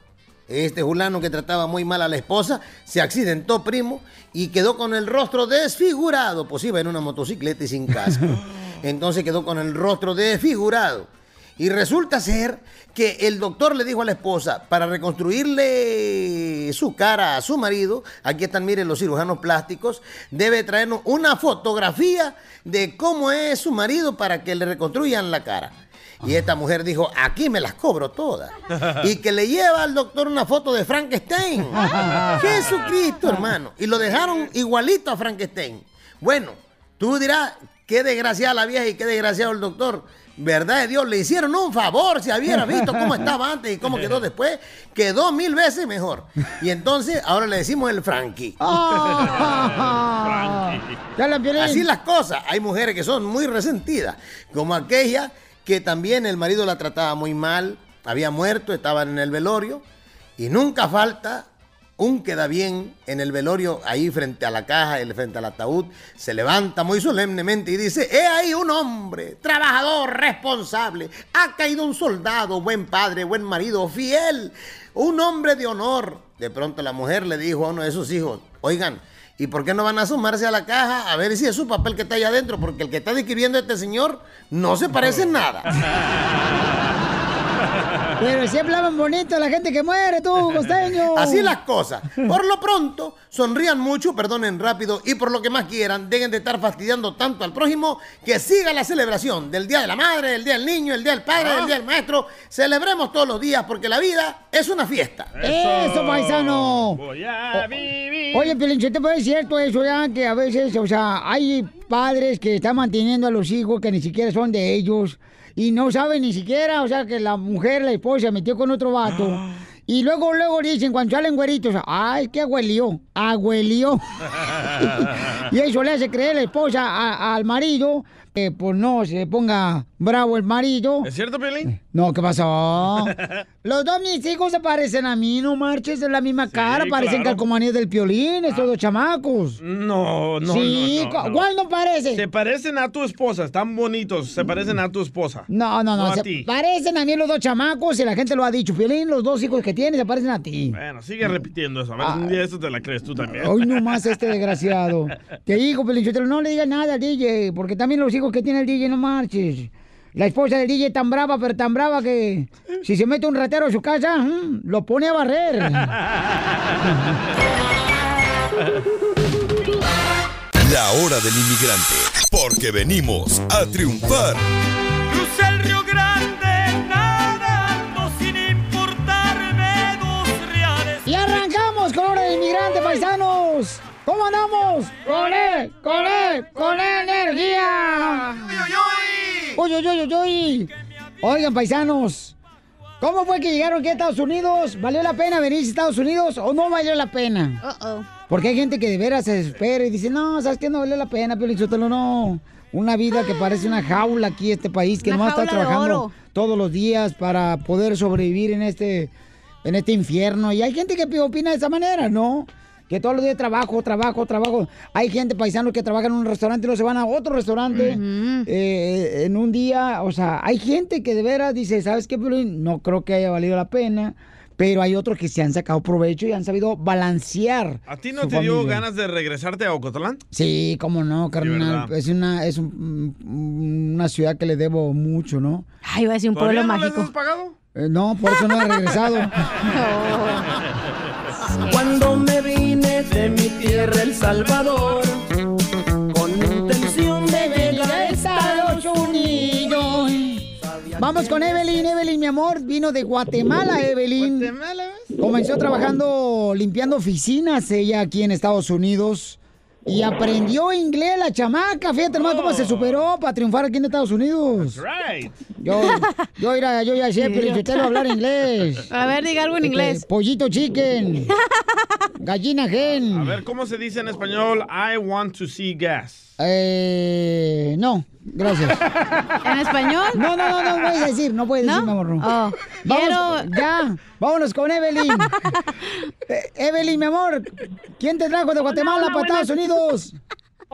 Este fulano que trataba muy mal a la esposa se accidentó, primo, y quedó con el rostro desfigurado, pues iba en una motocicleta y sin casco. [laughs] Entonces quedó con el rostro desfigurado. Y resulta ser que el doctor le dijo a la esposa, para reconstruirle su cara a su marido, aquí están, miren, los cirujanos plásticos, debe traernos una fotografía de cómo es su marido para que le reconstruyan la cara. Y esta mujer dijo, aquí me las cobro todas. [laughs] Y que le lleva al doctor una foto de Frankenstein. [laughs] Jesucristo, hermano. Y lo dejaron igualito a Frankenstein. Bueno, tú dirás, qué desgraciada la vieja y qué desgraciado el doctor. ¿Verdad de Dios? Le hicieron un favor. Si hubiera visto cómo estaba antes y cómo quedó después, quedó mil veces mejor. Y entonces ahora le decimos el Frankie. Así las cosas. Hay mujeres que son muy resentidas, como aquella que también el marido la trataba muy mal, había muerto, estaban en el velorio, y nunca falta un queda bien en el velorio, ahí frente a la caja, frente al ataúd, se levanta muy solemnemente y dice, he ahí un hombre, trabajador, responsable, ha caído un soldado, buen padre, buen marido, fiel, un hombre de honor. De pronto la mujer le dijo a uno de sus hijos, oigan, ¿Y por qué no van a asomarse a la caja a ver si es su papel que está allá adentro? Porque el que está describiendo este señor no se parece en nada. [laughs] Pero si hablaban bonito la gente que muere, tú, costeño. [laughs] Así las cosas. Por lo pronto, sonrían mucho, perdonen rápido y por lo que más quieran, dejen de estar fastidiando tanto al prójimo que siga la celebración del Día de la Madre, del Día del Niño, el Día del Padre, el Día del Maestro. Celebremos todos los días porque la vida es una fiesta. ¡Eso, paisano! Voy a vivir. Oye, Pelinchete, pues es cierto eso ya, que a veces, o sea, hay padres que están manteniendo a los hijos que ni siquiera son de ellos y no saben ni siquiera, o sea, que la mujer, la esposa, se metió con otro vato. [gasps] Y luego, luego dicen, cuando salen güeritos, ay, qué abuelió, abuelió. [laughs] y eso le hace creer la esposa a- al marido, que pues no se ponga bravo el marido. ¿Es cierto, Pelín? No, ¿qué pasó? [laughs] Los dos mis hijos se parecen a mí, no marches, de la misma cara, parecen claro. calcomanías del piolín, estos dos chamacos. No, no, Sí, no, no, no. ¿cuál no parece? Se parecen a tu esposa, están bonitos, se parecen a tu esposa. No, no, no, a ti. parecen a mí los dos chamacos y la gente lo ha dicho. Piolín, los dos hijos que tienes se parecen a ti. Bueno, sigue repitiendo eso. A ver, un día esto te la crees tú también. Hoy nomás [laughs] este desgraciado. Te digo, Pelinchotelo, no le digas nada al DJ, porque también los hijos que tiene el DJ no marches. La esposa del DJ tan brava, pero tan brava que si se mete un ratero a su casa, mm, lo pone a barrer. [laughs] La hora del inmigrante, porque venimos a triunfar. Crucé el Río Grande nadando sin importarme dos reales. Y arrancamos con hora de inmigrante, paisanos. ¿Cómo andamos? ¡Con él! ¡Con él! ¡Con energía! ¡Uy, uy, uy, uy, uy! Oigan, paisanos, ¿cómo fue que llegaron aquí a Estados Unidos? ¿Valió la pena venir a Estados Unidos o no valió la pena? Porque hay gente que de veras se desespera y dice, no, ¿sabes qué? No vale la pena, pero Sotelo, no. Una vida que parece una jaula aquí, este país, que no está jaula de trabajando todos los días para poder sobrevivir en este, en este infierno. Y hay gente que opina de esa manera, ¿no? Que todos los días trabajo, trabajo, trabajo. Hay gente paisano que trabaja en un restaurante y no se van a otro restaurante eh, en un día. O sea, hay gente que de veras dice, ¿sabes qué? No creo que haya valido la pena. Pero hay otros que se han sacado provecho y han sabido balancear. ¿A ti no te dio ganas de regresarte a Ocotlán? Sí, cómo no, carnal. Es una es un- mm, una ciudad que le debo mucho, ¿no? Ay, iba a decir un pueblo ¿Todavía no mágico. has pagado? Eh, no, por eso no he regresado. [laughs] [laughs] [laughs] Cuando tierra, El Salvador, con intención de llegar a Estados Unidos. Vamos con Evelyn, Evelyn, mi amor, vino de Guatemala, Evelyn. Comenzó trabajando limpiando oficinas ella aquí en Estados Unidos y aprendió inglés la chamaca. Fíjate nomás cómo se superó para triunfar aquí en Estados Unidos. Right. Yo, yo, era, yo ya sé, pero yo hablar inglés. [laughs] A ver, diga algo en Este, inglés. Pollito chicken. [laughs] Gallina gen. A ver, ¿cómo se dice en español? I want to see gas. Eh, no, gracias. [laughs] ¿En español? No, no, no, no puedes decir, no puedes decir, mi amor. No. Oh, Vamos, ya, vámonos con Evelyn. Eh, Evelyn, mi amor, ¿quién te trajo de Guatemala hola, para Estados. Unidos?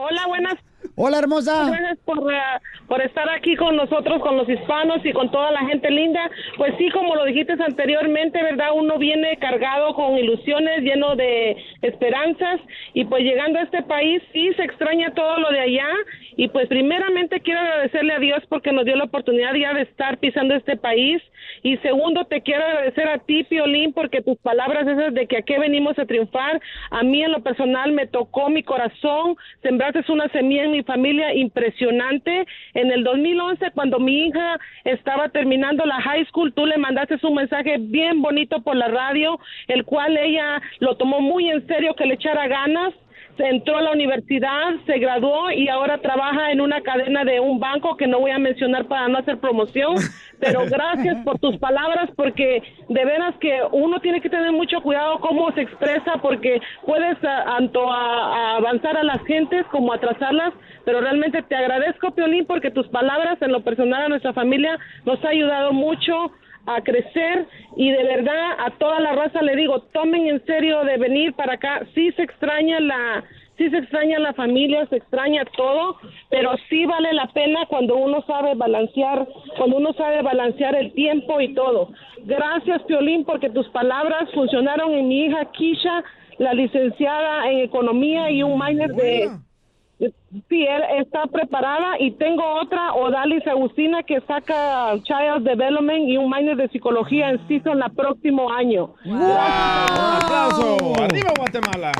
Hola, buenas. Hola, hermosa. Gracias por, eh, por estar aquí con nosotros, con los hispanos y con toda la gente linda. Pues sí, como lo dijiste anteriormente, ¿verdad? Uno viene cargado con ilusiones, lleno de esperanzas y pues llegando a este país sí se extraña todo lo de allá y pues primeramente quiero agradecerle a Dios porque nos dio la oportunidad ya de estar pisando este país y segundo te quiero agradecer a ti, Piolín, porque tus palabras esas de que a qué venimos a triunfar, a mí en lo personal me tocó mi corazón, sembraste una semilla en mi familia impresionante. En el 2011, cuando mi hija estaba terminando la high school, tú le mandaste un mensaje bien bonito por la radio, el cual ella lo tomó muy en serio, que le echara ganas se entró a la universidad, se graduó y ahora trabaja en una cadena de un banco que no voy a mencionar para no hacer promoción, [laughs] pero gracias por tus palabras porque de veras que uno tiene que tener mucho cuidado cómo se expresa porque puedes tanto a- a avanzar a las gentes como atrasarlas, pero realmente te agradezco, Piolín, porque tus palabras en lo personal a nuestra familia nos ha ayudado mucho a crecer y de verdad a toda la raza le digo, tomen en serio de venir para acá. Sí se extraña la sí se extraña la familia, se extraña todo, pero sí vale la pena cuando uno sabe balancear, cuando uno sabe balancear el tiempo y todo. Gracias, Piolín, porque tus palabras funcionaron en mi hija Kisha, la licenciada en economía y un minor de Sí, él está preparada y tengo otra, Odalis Agustina, que saca Child Development y un minor de psicología en Season el próximo año. ¡Un aplauso! ¡Arriba Guatemala!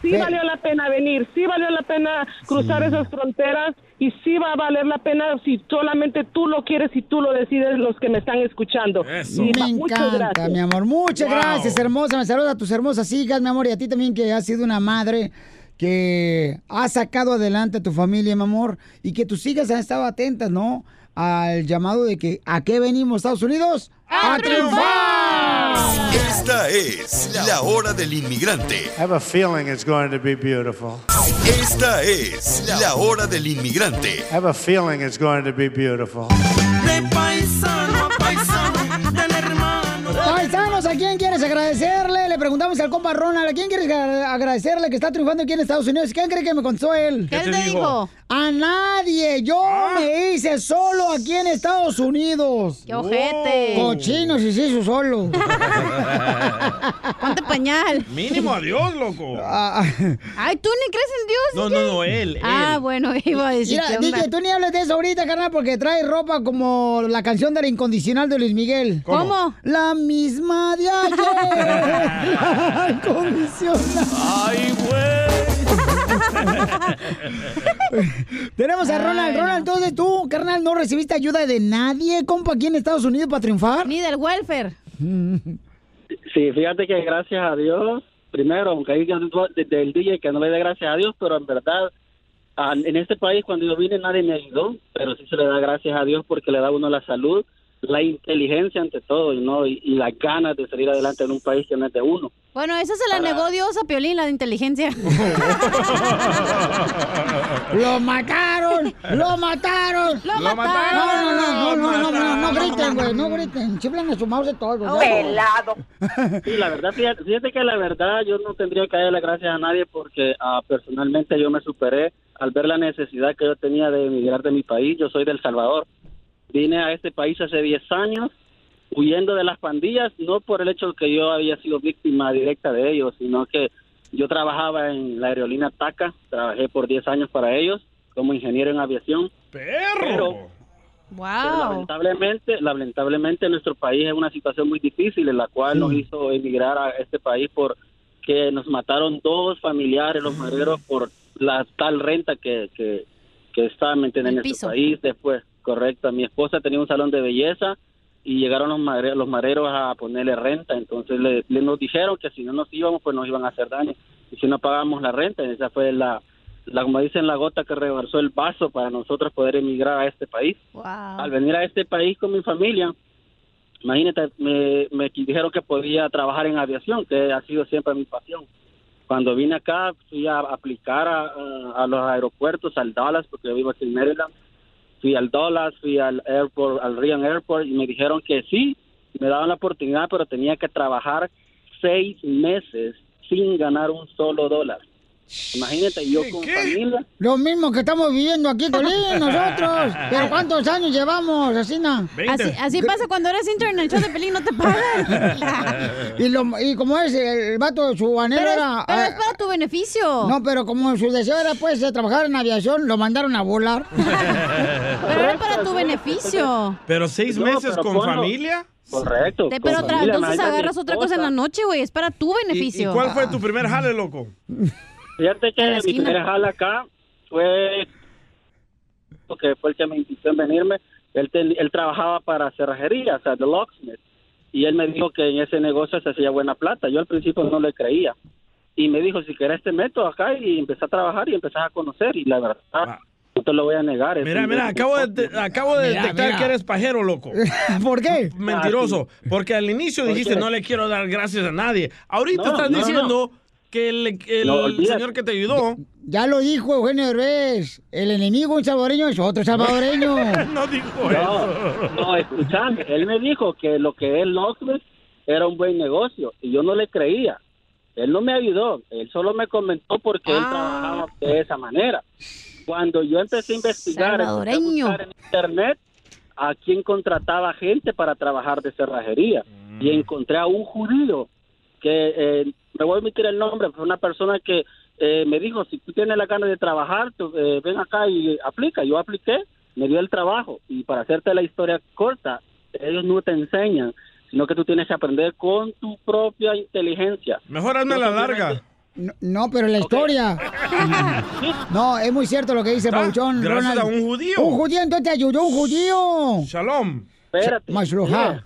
Sí valió la pena venir, sí valió la pena cruzar esas fronteras y sí va a valer la pena si solamente tú lo quieres y tú lo decides los que me están escuchando. Y Me muchas encanta, gracias. mi amor. Muchas Wow. gracias, hermosa. Me saluda a tus hermosas hijas, mi amor, y a ti también que has sido una madre que ha sacado adelante a tu familia, mi amor, y que tus hijas han estado atentas, ¿no? Al llamado de que ¿a qué venimos, Estados Unidos? ¡A, triunfar! Esta es la hora del inmigrante. I have a feeling it's going to be beautiful. Esta es la hora del inmigrante. I have a feeling it's going to be beautiful. De paisano a paisano, del hermano. Paisanos, ¿a quién quieres agradecerle? Le preguntamos al compa Ronald, ¿a quién quieres agra- agradecerle que está triunfando aquí en Estados Unidos? ¿Quién cree que me contó él? ¿Qué ¿Qué te dijo? dijo? A nadie, yo me hice solo aquí en Estados Unidos. ¡Qué ojete! Cochino se hizo solo. [laughs] Ponte pañal. Mínimo a Dios, loco. Ah, Ay, ¿tú ni crees en Dios? No, no, no, él, Ah, él. bueno, [laughs] iba a decir Mira. DJ, tú ni hables de eso ahorita, carnal, porque trae ropa como la canción de la incondicional de Luis Miguel. ¿Cómo? ¿Cómo? La misma de ayer. Ay, [laughs] güey. Tenemos a Ronald. Ronald, entonces tú, carnal, ¿no recibiste ayuda de nadie, compa, aquí en Estados Unidos para triunfar? Ni del welfare. [laughs] Sí, fíjate que gracias a Dios, primero, aunque hay desde el DJ que no le dé gracias a Dios, pero en verdad, en este país cuando yo vine nadie me ayudó, pero sí se le da gracias a Dios porque le da a uno la salud, la inteligencia ante todo y no y, y las ganas de salir adelante en un país que no es de uno. Bueno, esa se la Para- negó Dios a Piolín, la de inteligencia. [laughs] ¡Lo mataron! ¡Lo mataron! ¡Lo No, mataron! no, no, no, no, no, no, no Lo griten, güey, no griten. Chiflan a su mouse de. ¿verdad? Pelado. Sí, la verdad, fíjate, fíjate que la verdad yo no tendría que darle las gracias a nadie porque ah, personalmente yo me superé al ver la necesidad que yo tenía de emigrar de mi país. Yo soy del Salvador. Vine a este país hace 10 años huyendo de las pandillas, no por el hecho de que yo había sido víctima directa de ellos, sino que yo trabajaba en la aerolínea TACA, trabajé por 10 años para ellos como ingeniero en aviación. Pero, pero lamentablemente, lamentablemente nuestro país es una situación muy difícil en la cual nos hizo emigrar a este país porque nos mataron dos familiares, los mareros, por la tal renta que, que, que está ¿me entienden? en nuestro país. Después, correcto, mi esposa tenía un salón de belleza y llegaron los mareros a ponerle renta, entonces le, le nos dijeron que si no nos íbamos, pues nos iban a hacer daño, y si no pagamos la renta, esa fue la, la como dicen, la gota que rebalsó el vaso para nosotros poder emigrar a este país. Al venir a este país con mi familia, imagínate, me, me dijeron que podía trabajar en aviación, que ha sido siempre mi pasión. Cuando vine acá, fui a aplicar a, a- a los aeropuertos, al Dallas, porque yo vivo aquí en Maryland. Fui al Dallas, fui al airport, al Ryan Airport, y me dijeron que sí, me daban la oportunidad, pero tenía que trabajar seis meses sin ganar un solo dólar. Imagínate, yo con familia. Lo mismo que estamos viviendo aquí, Colín, [laughs] nosotros. Pero ¿cuántos años llevamos, Asina? Así, así pasa cuando eres intern en el show de Pelín, no te pagan. [laughs] y, lo, y como es, el vato, su anhelo Pero es- era... pero ah, es para tu beneficio. No, pero como su deseo era, pues, de trabajar en aviación, lo mandaron a volar. [laughs] Pero era para tu beneficio. Pero seis No, meses pero con ponlo- familia. Correcto. Pero entonces agarras otra cosa en la noche, güey. Es para tu ¿Y, beneficio. y cuál fue tu primer jale, loco? Fíjate que mi esquina. primer jala acá fue porque fue el que me insistió en venirme. Él, ten- él trabajaba para cerrajería, o sea, The Locksmith. Y él me dijo que en ese negocio se hacía buena plata. Yo al principio no le creía. Y me dijo, si querés te meto acá y empecé a trabajar y empezás a conocer. Y la verdad, no te lo voy a negar. Mira, mira, acabo de, de- acabo de Mira, detectar mira. que eres pajero, loco. [laughs] ¿Por qué? Mentiroso. Porque al inicio ¿Por dijiste, no le quiero dar gracias a nadie. Ahorita No, estás no, diciendo que el, el No, olvídate. señor que te ayudó... Ya lo dijo Eugenio Derbez. El enemigo un salvadoreño es otro salvadoreño. [laughs] no dijo No, no, escuchame, él me dijo que lo que es Locksmith era un buen negocio y yo no le creía. Él no me ayudó, él solo me comentó porque él trabajaba de esa manera. Cuando yo empecé a investigar, empecé a buscar en internet a quién contrataba gente para trabajar de cerrajería y encontré a un judío que eh, me voy a omitir el nombre, fue una persona que eh, me dijo, si tú tienes la gana de trabajar, tú, eh, ven acá y aplica. Yo apliqué, me dio el trabajo y para hacerte la historia corta, ellos no te enseñan, sino que tú tienes que aprender con tu propia inteligencia. Mejor hazme la larga. No, no, pero la historia. [laughs] No, es muy cierto lo que dice Pauchón. gracias Ronald. a un judío. Un judío, entonces te ayudó un judío. Shalom. Espérate. Mashloha.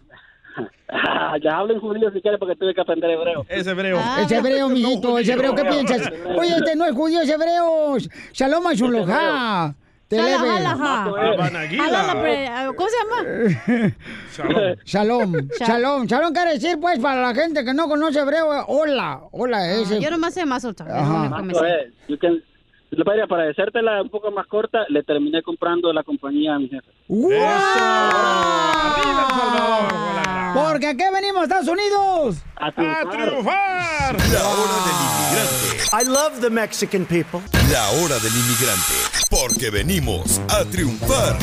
Ah, [laughs] ya hablo en judío si quieres porque tuve que aprender hebreo. Es hebreo. Es hebreo, mijito, es hebreo. ¿Qué piensas? Oye, este no es judío, es hebreo. Shalom Mashloha. Te Jala, leve. jala, ja. Jala la pre- ¿Cómo se llama? [laughs] Shalom. Sha- Shalom. Shalom quiere decir, pues, para la gente que no conoce hebreo, eh, hola. Hola, ese. Ah, Yo nomás sé más otra. Ajá. Mato para, para decértela un poco más corta, le terminé comprando la compañía a mi jefe. Porque aquí venimos, Estados Unidos. A triunfar. La hora del inmigrante. I love the Mexican people. La hora del inmigrante. Porque venimos a triunfar.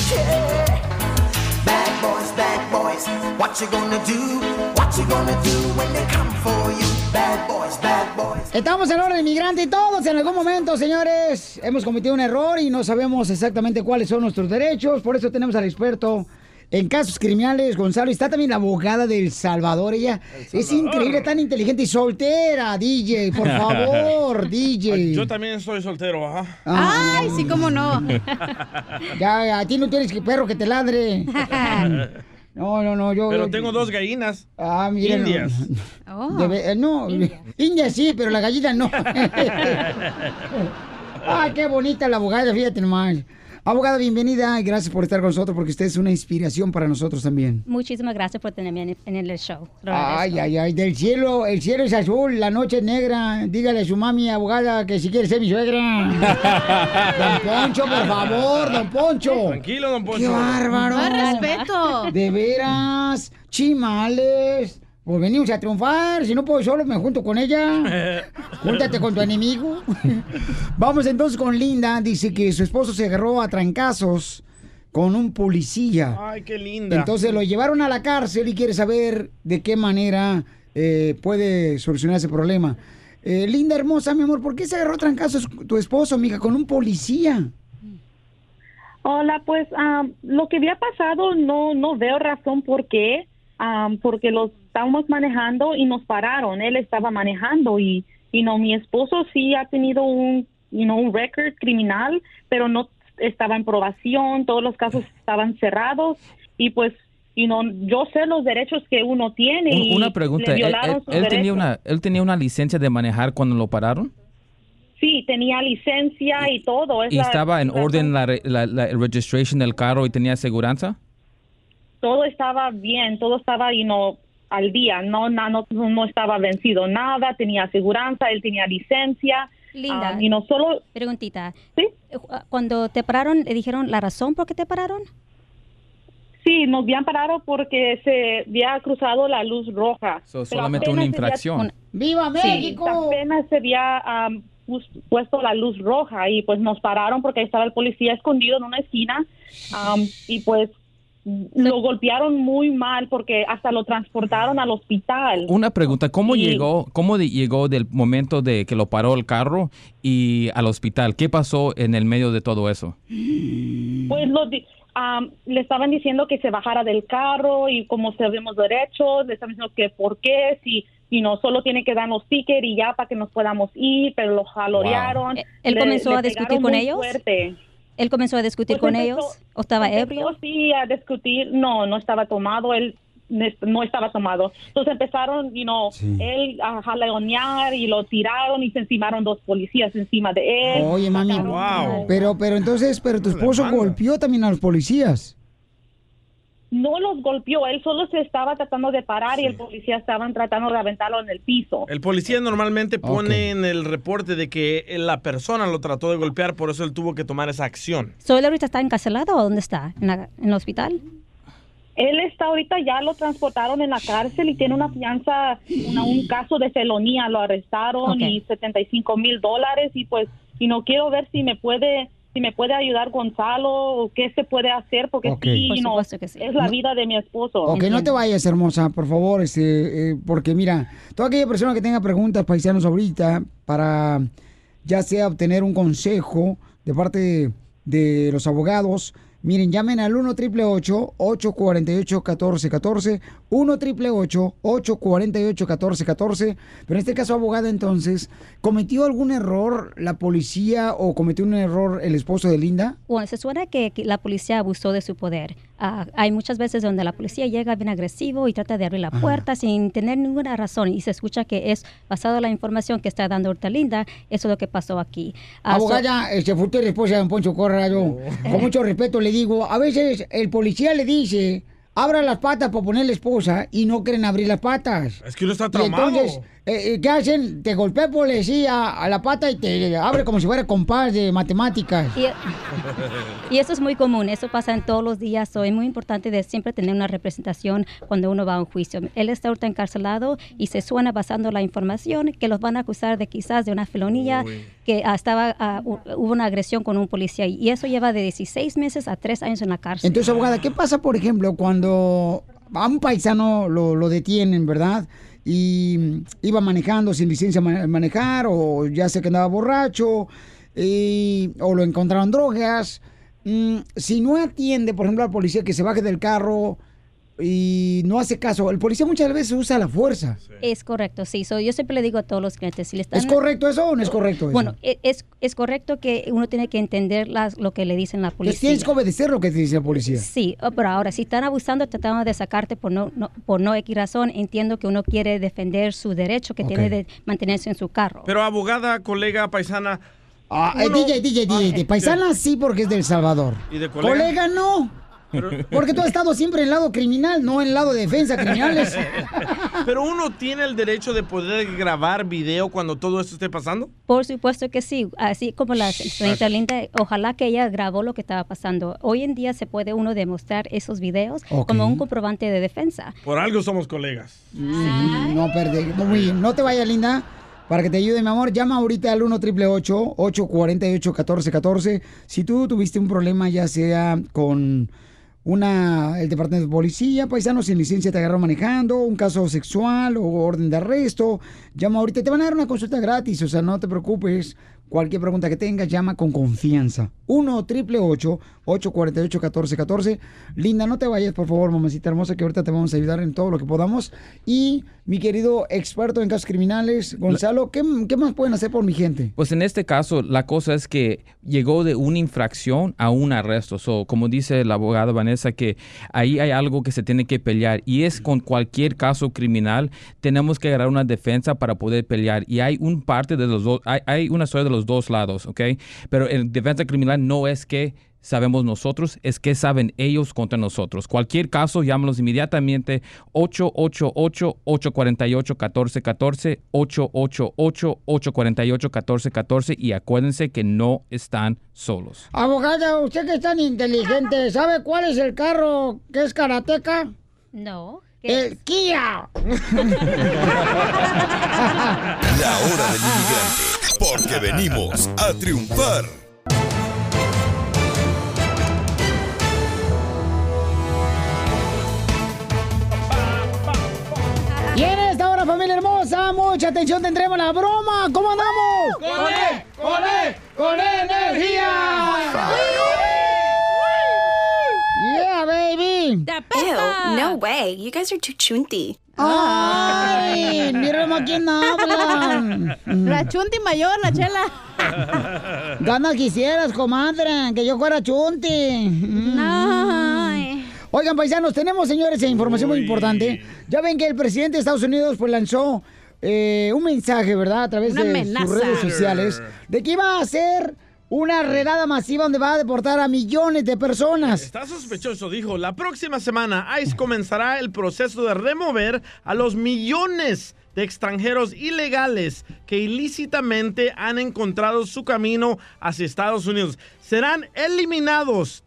Bad boys, bad boys, what you gonna do? What you gonna do when they come for you? Bad boys, bad boys. Estamos en la hora inmigrante y todos en algún momento, señores, hemos cometido un error y no sabemos exactamente cuáles son nuestros derechos. Por eso tenemos al experto en casos criminales, Gonzalo. Y está también la abogada del Salvador. Ella es increíble, tan inteligente y soltera, DJ. Por [laughs] favor, DJ. Yo también soy soltero, ajá. Ay, sí, cómo no. [laughs] Ya, a ti no tienes que perro que te ladre. [laughs] No, no, no, yo... Pero tengo dos gallinas. Ah, mira. no. Indias. De ve- eh, no, India sí, pero la gallina no. Ay, [laughs] qué bonita la abogada, fíjate nomás. Abogada, bienvenida y gracias por estar con nosotros porque usted es una inspiración para nosotros también. Muchísimas gracias por tenerme en, el show. Ay, ay, ay, del cielo, el cielo es azul, la noche es negra. Dígale a su mami abogada que si quiere ser mi suegra. [laughs] don Poncho, por favor, don Poncho. Tranquilo, don Poncho. ¡Qué bárbaro! Más respeto. De veras, chimales. Pues venimos a triunfar. Si no puedo solo, me junto con ella. [laughs] Júntate con tu enemigo. [laughs] Vamos entonces con Linda. Dice que su esposo se agarró a trancazos con un policía. Ay, qué linda. Entonces lo llevaron a la cárcel y quiere saber de qué manera eh, puede solucionar ese problema. Eh, Linda hermosa, mi amor, ¿por qué se agarró a trancazos tu esposo, amiga, con un policía? Hola, pues am, lo que había pasado no no veo razón por qué, am, porque los estábamos manejando y nos pararon. Él estaba manejando y y no mi esposo sí ha tenido un you know, un record criminal, pero no estaba en probación, todos los casos [laughs] estaban cerrados y pues you know, yo sé los derechos que uno tiene y Un- Una pregunta, le ¿él, tenía una, ¿él tenía una licencia de manejar cuando lo pararon? Sí, tenía licencia y todo. Es ¿Y la- estaba en la- orden la, la registration del carro y tenía aseguranza? Todo estaba bien, todo estaba you know, al día, no, no, no estaba vencido nada, tenía aseguranza, él tenía licencia. Linda. ah, y no solo... Preguntita. Eh, Cuando te pararon, ¿le dijeron la razón por qué te pararon? Sí, nos habían parado porque se había cruzado la luz roja. So, solamente una había- infracción. ¡Viva Sí, México! apenas se había pus- puesto la luz roja y pues nos pararon porque ahí estaba el policía escondido en una esquina y pues lo golpearon muy mal porque hasta lo transportaron al hospital. Una pregunta, ¿cómo Sí. llegó, cómo de- llegó del momento de que lo paró el carro y al hospital? ¿Qué pasó en el medio de todo eso? Pues lo di- am, le estaban diciendo que se bajara del carro y como sabemos derechos, le estaban diciendo que por qué, si, si no, solo tiene que darnos ticket y ya para que nos podamos ir, pero lo jalorearon. Eh, ¿Él Le- comenzó le a discutir con ellos? fuerte. ¿Él comenzó a discutir Pues con empezó- ellos? ¿O estaba ebrio? Sí, a discutir. No, no estaba tomado. Él no estaba tomado. Entonces empezaron, you know, él a jaleonear y lo tiraron y se encimaron dos policías encima de él. Oye, mami. Sacaron- Pero, pero entonces, pero tu esposo golpeó también a los policías. No los golpeó, él solo se estaba tratando de parar y el policía estaban tratando de aventarlo en el piso. El policía normalmente pone en el reporte de que la persona lo trató de golpear, por eso él tuvo que tomar esa acción. ¿So él ahorita está encarcelado o dónde está? ¿En, la- en el hospital? Él está ahorita, ya lo transportaron en la cárcel y tiene una fianza, una- un caso de felonía, lo arrestaron Ok. y 75 mil dólares y pues, y no quiero ver si me puede si me puede ayudar Gonzalo o qué se puede hacer porque Ok. sí, Por no, supuesto que sí. es la No. vida de mi esposo. Ok, no te vayas, hermosa, por favor, este, eh, porque mira, toda aquella persona que tenga preguntas, paisanos, ahorita, para ya sea obtener un consejo de parte de los abogados, miren, llamen al 1 888 848 1414 1 888 848 1414 Pero en este caso, abogada, entonces, ¿cometió algún error la policía o cometió un error el esposo de Linda? Bueno, se suena que la policía abusó de su poder. Hay muchas veces donde la policía llega bien agresivo y trata de abrir la puerta sin tener ninguna razón y se escucha que es basado en la información que está dando ahorita Linda, eso es lo que pasó aquí. So- Abogada, este, fue usted la esposa de don Poncho Corrado. Con mucho respeto le digo, a veces el policía le dice, abra las patas para poner la esposa y no quieren abrir las patas. Es que uno está Y traumado. entonces, eh, eh, ¿qué hacen? Te golpea el policía a la pata y te abre como si fuera compás de matemáticas. Y, y eso es muy común, eso pasa en todos los días, so es muy importante de siempre tener una representación cuando uno va a un juicio. Él está ahorita encarcelado y se suena basando la información que los van a acusar de quizás de una felonía, que ah, estaba ah, hu- hubo una agresión con un policía y eso lleva de 16 meses a 3 años en la cárcel. Entonces, abogada, ¿qué pasa, por ejemplo, cuando a un paisano lo, detienen, verdad? Y iba manejando sin licencia manejar, o ya sé que andaba borracho, y- o lo encontraron drogas. Mm, si no atiende, por ejemplo, al policía que se baje del carro y no hace caso, el policía muchas veces usa la fuerza. Es correcto, sí. So, yo siempre le digo a todos los clientes, si le están... ¿Es correcto eso o no es correcto eso? Bueno, e- es, es correcto que uno tiene que entender las, lo que le dicen la Entonces policía. tienes que obedecer lo que te dice la policía. Sí, oh, pero ahora, si están abusando, tratando de sacarte por no, no- por no X razón, entiendo que uno quiere defender su derecho que tiene de mantenerse en su carro. Pero abogada, colega, paisana, Ah, eh, DJ, DJ, DJ, paisana sí porque es del Salvador. ¿Y de colega? Colega no. Porque tú has estado siempre en el lado criminal, no en el lado de defensa criminales. [laughs] Pero uno tiene el derecho de poder grabar video cuando todo esto esté pasando. Por supuesto que sí, así como la señorita Linda, ojalá que ella grabó lo que estaba pasando. Hoy en día se puede uno demostrar esos videos como un comprobante de defensa. Por algo somos colegas. Mm, No. No te vayas, linda. Para que te ayude, mi amor, llama ahorita al 1 888 848 1414 Si tú tuviste un problema, ya sea con una el departamento de policía, paisanos sin licencia te agarró manejando, un caso sexual o orden de arresto, llama ahorita, te van a dar una consulta gratis, o sea, no te preocupes. Cualquier pregunta que tengas, llama con confianza. 1 888 848 1414 Linda, no te vayas, por favor, mamacita hermosa, que ahorita te vamos a ayudar en todo lo que podamos. Y mi querido experto en casos criminales, Gonzalo, ¿qué, qué más pueden hacer por mi gente? Pues en este caso, la cosa es que llegó de una infracción a un arresto. So, como dice la abogada Vanessa, que ahí hay algo que se tiene que pelear. Y es con cualquier caso criminal, tenemos que agarrar una defensa para poder pelear. Y hay un parte de los dos, hay, hay una historia de los dos lados, ¿ok? Pero en defensa criminal no es que sabemos nosotros, es que saben ellos contra nosotros. Cualquier caso, llámanos inmediatamente 888-848-1414, 888-848-1414 y acuérdense que no están solos. Abogada, usted que es tan inteligente, ¿sabe cuál es el carro que es karateca? No. El Kia. [laughs] [laughs] La hora del inmigrante, porque venimos a triunfar. Y en esta hora, familia hermosa, mucha atención, tendremos la broma. ¿Cómo andamos? ¡Con E! ¡Con E! ¡Con energía! Yeah, Ew, no way. You guys are too chunty. Ay, mira nomás quién habla. [laughs] La chunti mayor, la chela. [laughs] Ganas quisieras, comadre, que yo fuera chunti. Oigan, paisanos, tenemos, señores, información muy importante. Ya ven que el presidente de Estados Unidos pues lanzó eh, un mensaje, ¿verdad? A través Una de amenaza. sus redes sociales de que iba a hacer una redada masiva donde va a deportar a millones de personas. Está sospechoso, dijo. La próxima semana ICE comenzará el proceso de remover a los millones de extranjeros ilegales que ilícitamente han encontrado su camino hacia Estados Unidos. Serán eliminados.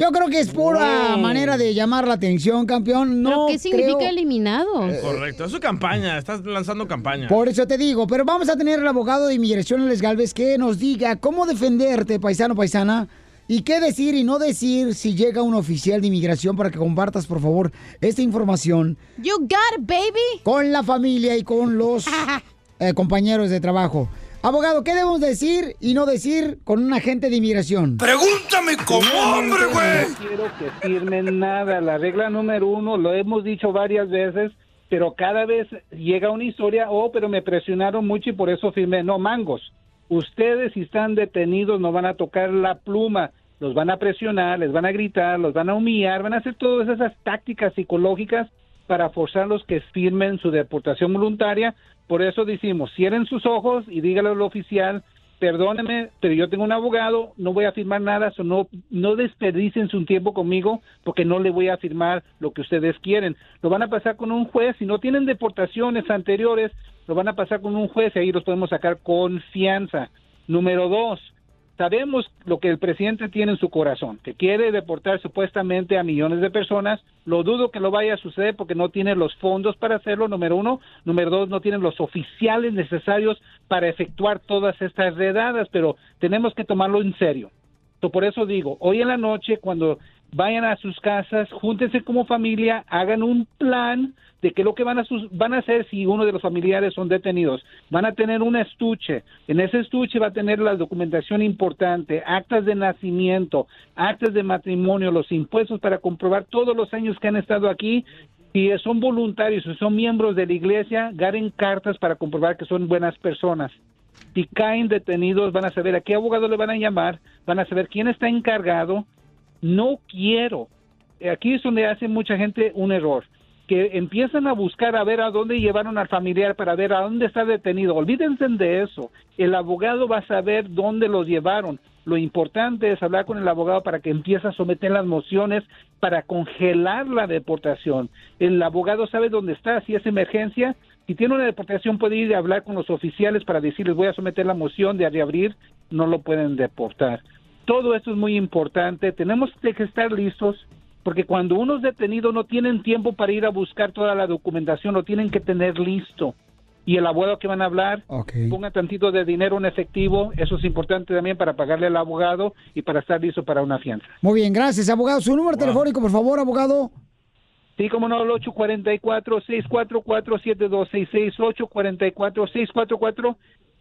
Yo creo que es pura Wow. manera de llamar la atención, campeón. No ¿Pero qué significa creo- eliminados? Correcto, es su campaña, estás lanzando campaña. Por eso te digo, pero vamos a tener al abogado de inmigración, Alex Galvez, que nos diga cómo defenderte, paisano, paisana, y qué decir y no decir si llega un oficial de inmigración para que compartas, por favor, esta información. You got it, baby. Con la familia y con los [laughs] eh, compañeros de trabajo. Abogado, ¿qué debemos decir y no decir con un agente de inmigración? Pregúntame como hombre, güey. No quiero que firmen nada. La regla número uno, lo hemos dicho varias veces, pero cada vez llega una historia, oh, pero me presionaron mucho y por eso firmé. No, mangos. Ustedes si están detenidos no van a tocar la pluma, los van a presionar, les van a gritar, los van a humillar, van a hacer todas esas tácticas psicológicas para forzarlos que firmen su deportación voluntaria. Por eso decimos, cierren sus ojos y dígale al oficial, perdóneme, pero yo tengo un abogado, no voy a firmar nada, so no, no desperdicien su tiempo conmigo porque no le voy a firmar lo que ustedes quieren. Lo van a pasar con un juez, si no tienen deportaciones anteriores, lo van a pasar con un juez y ahí los podemos sacar confianza. Número dos, sabemos lo que el presidente tiene en su corazón, que quiere deportar supuestamente a millones de personas. Lo dudo que lo vaya a suceder porque no tiene los fondos para hacerlo, número uno. Número dos, no tiene los oficiales necesarios para efectuar todas estas redadas, pero tenemos que tomarlo en serio. Por eso digo, hoy en la noche, cuando vayan a sus casas, júntense como familia, hagan un plan de qué es lo que van a, sus- van a hacer si uno de los familiares son detenidos. Van a tener un estuche. En ese estuche va a tener la documentación importante, actas de nacimiento, actas de matrimonio, los impuestos para comprobar todos los años que han estado aquí. Si son voluntarios, si son miembros de la iglesia, ganen cartas para comprobar que son buenas personas si caen detenidos, van a saber a qué abogado le van a llamar, van a saber quién está encargado. No quiero. Aquí es donde hace mucha gente un error. que empiecen a buscar a ver a dónde llevaron al familiar para ver a dónde está detenido. Olvídense de eso. El abogado va a saber dónde los llevaron. Lo importante es hablar con el abogado para que empiece a someter las mociones para congelar la deportación. El abogado sabe dónde está, si es emergencia. Si tiene una deportación puede ir a hablar con los oficiales para decirles voy a someter la moción de reabrir, no lo pueden deportar. Todo esto es muy importante. Tenemos que estar listos porque cuando uno es detenido no tienen tiempo para ir a buscar toda la documentación, lo tienen que tener listo. Y el abogado que van a hablar, ponga tantito de dinero en efectivo, eso es importante también para pagarle al abogado y para estar listo para una fianza. Muy bien, gracias, abogado. Su número telefónico, por favor, abogado. Sí, como no, el 844-644-7266,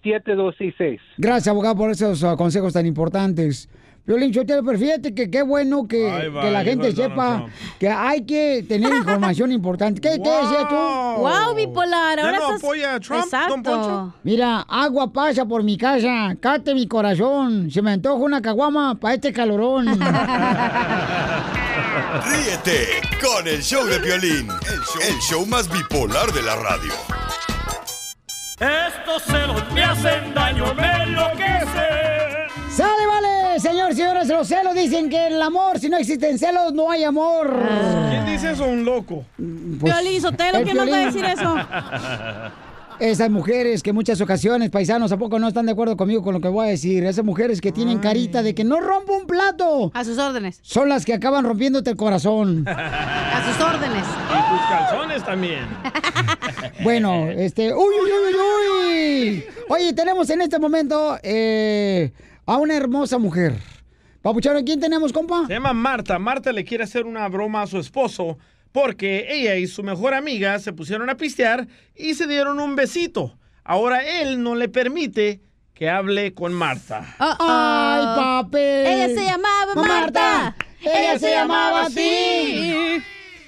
844-644-7266. Gracias, abogado, por esos uh, consejos tan importantes. Violín Chotelo, pero fíjate que qué bueno que, va, que la gente sepa que hay que tener [laughs] información importante. ¿Qué, qué decías tú? Wow, bipolar. ¿Ya Ahora no estás... apoya a Trump, don Poncho? Exacto. Mira, agua pasa por mi casa, cate mi corazón, se me antoja una caguama para este calorón. [laughs] Ríete con el show de violín, el show, el show más bipolar de la radio. Estos celos me hacen daño, me enloquecen. ¡Sale, vale! Señor, señores, los celos dicen que el amor, si no existen celos, no hay amor. ¿Quién dice eso? Un loco. Pues, Piolín Sotelo, el ¿quién nos va a decir eso? [laughs] Esas mujeres que en muchas ocasiones, paisanos, ¿a poco no están de acuerdo conmigo con lo que voy a decir? Esas mujeres que tienen carita de que no rompo un plato. A sus órdenes. Son las que acaban rompiéndote el corazón. [laughs] A sus órdenes. Y tus calzones también. [laughs] Bueno, este. ¡Uy, uy, uy, uy, uy! Oye, tenemos en este momento eh, a una hermosa mujer. Papuchón, ¿a quién tenemos, compa? Se llama Marta. Marta le quiere hacer una broma a su esposo porque ella y su mejor amiga se pusieron a pistear y se dieron un besito. Ahora él no le permite que hable con Marta. ¡Ay, papel! Ella se llamaba Marta. Ella se llamaba así.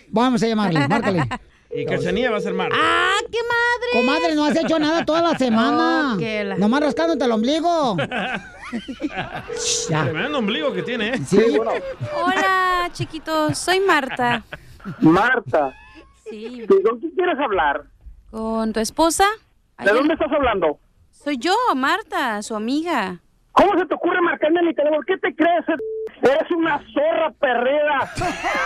Vamos a llamarle, márcale. [laughs] Y Cachanilla va a ser Marta. ¡Ah, qué madre! Comadre, no has hecho nada toda la semana. [laughs] Oh, la- Nomás rascándote el ombligo. [laughs] Ya. Tremendo ombligo que tiene, ¿eh? Sí. Hola, chiquitos. Soy Marta. Marta, Sí. ¿con quién quieres hablar? ¿Con tu esposa? ¿De dónde estás hablando? Soy yo, Marta, su amiga. ¿Cómo se te ocurre marcarme mi teléfono? ¿Qué te crees? Eres una zorra perrera.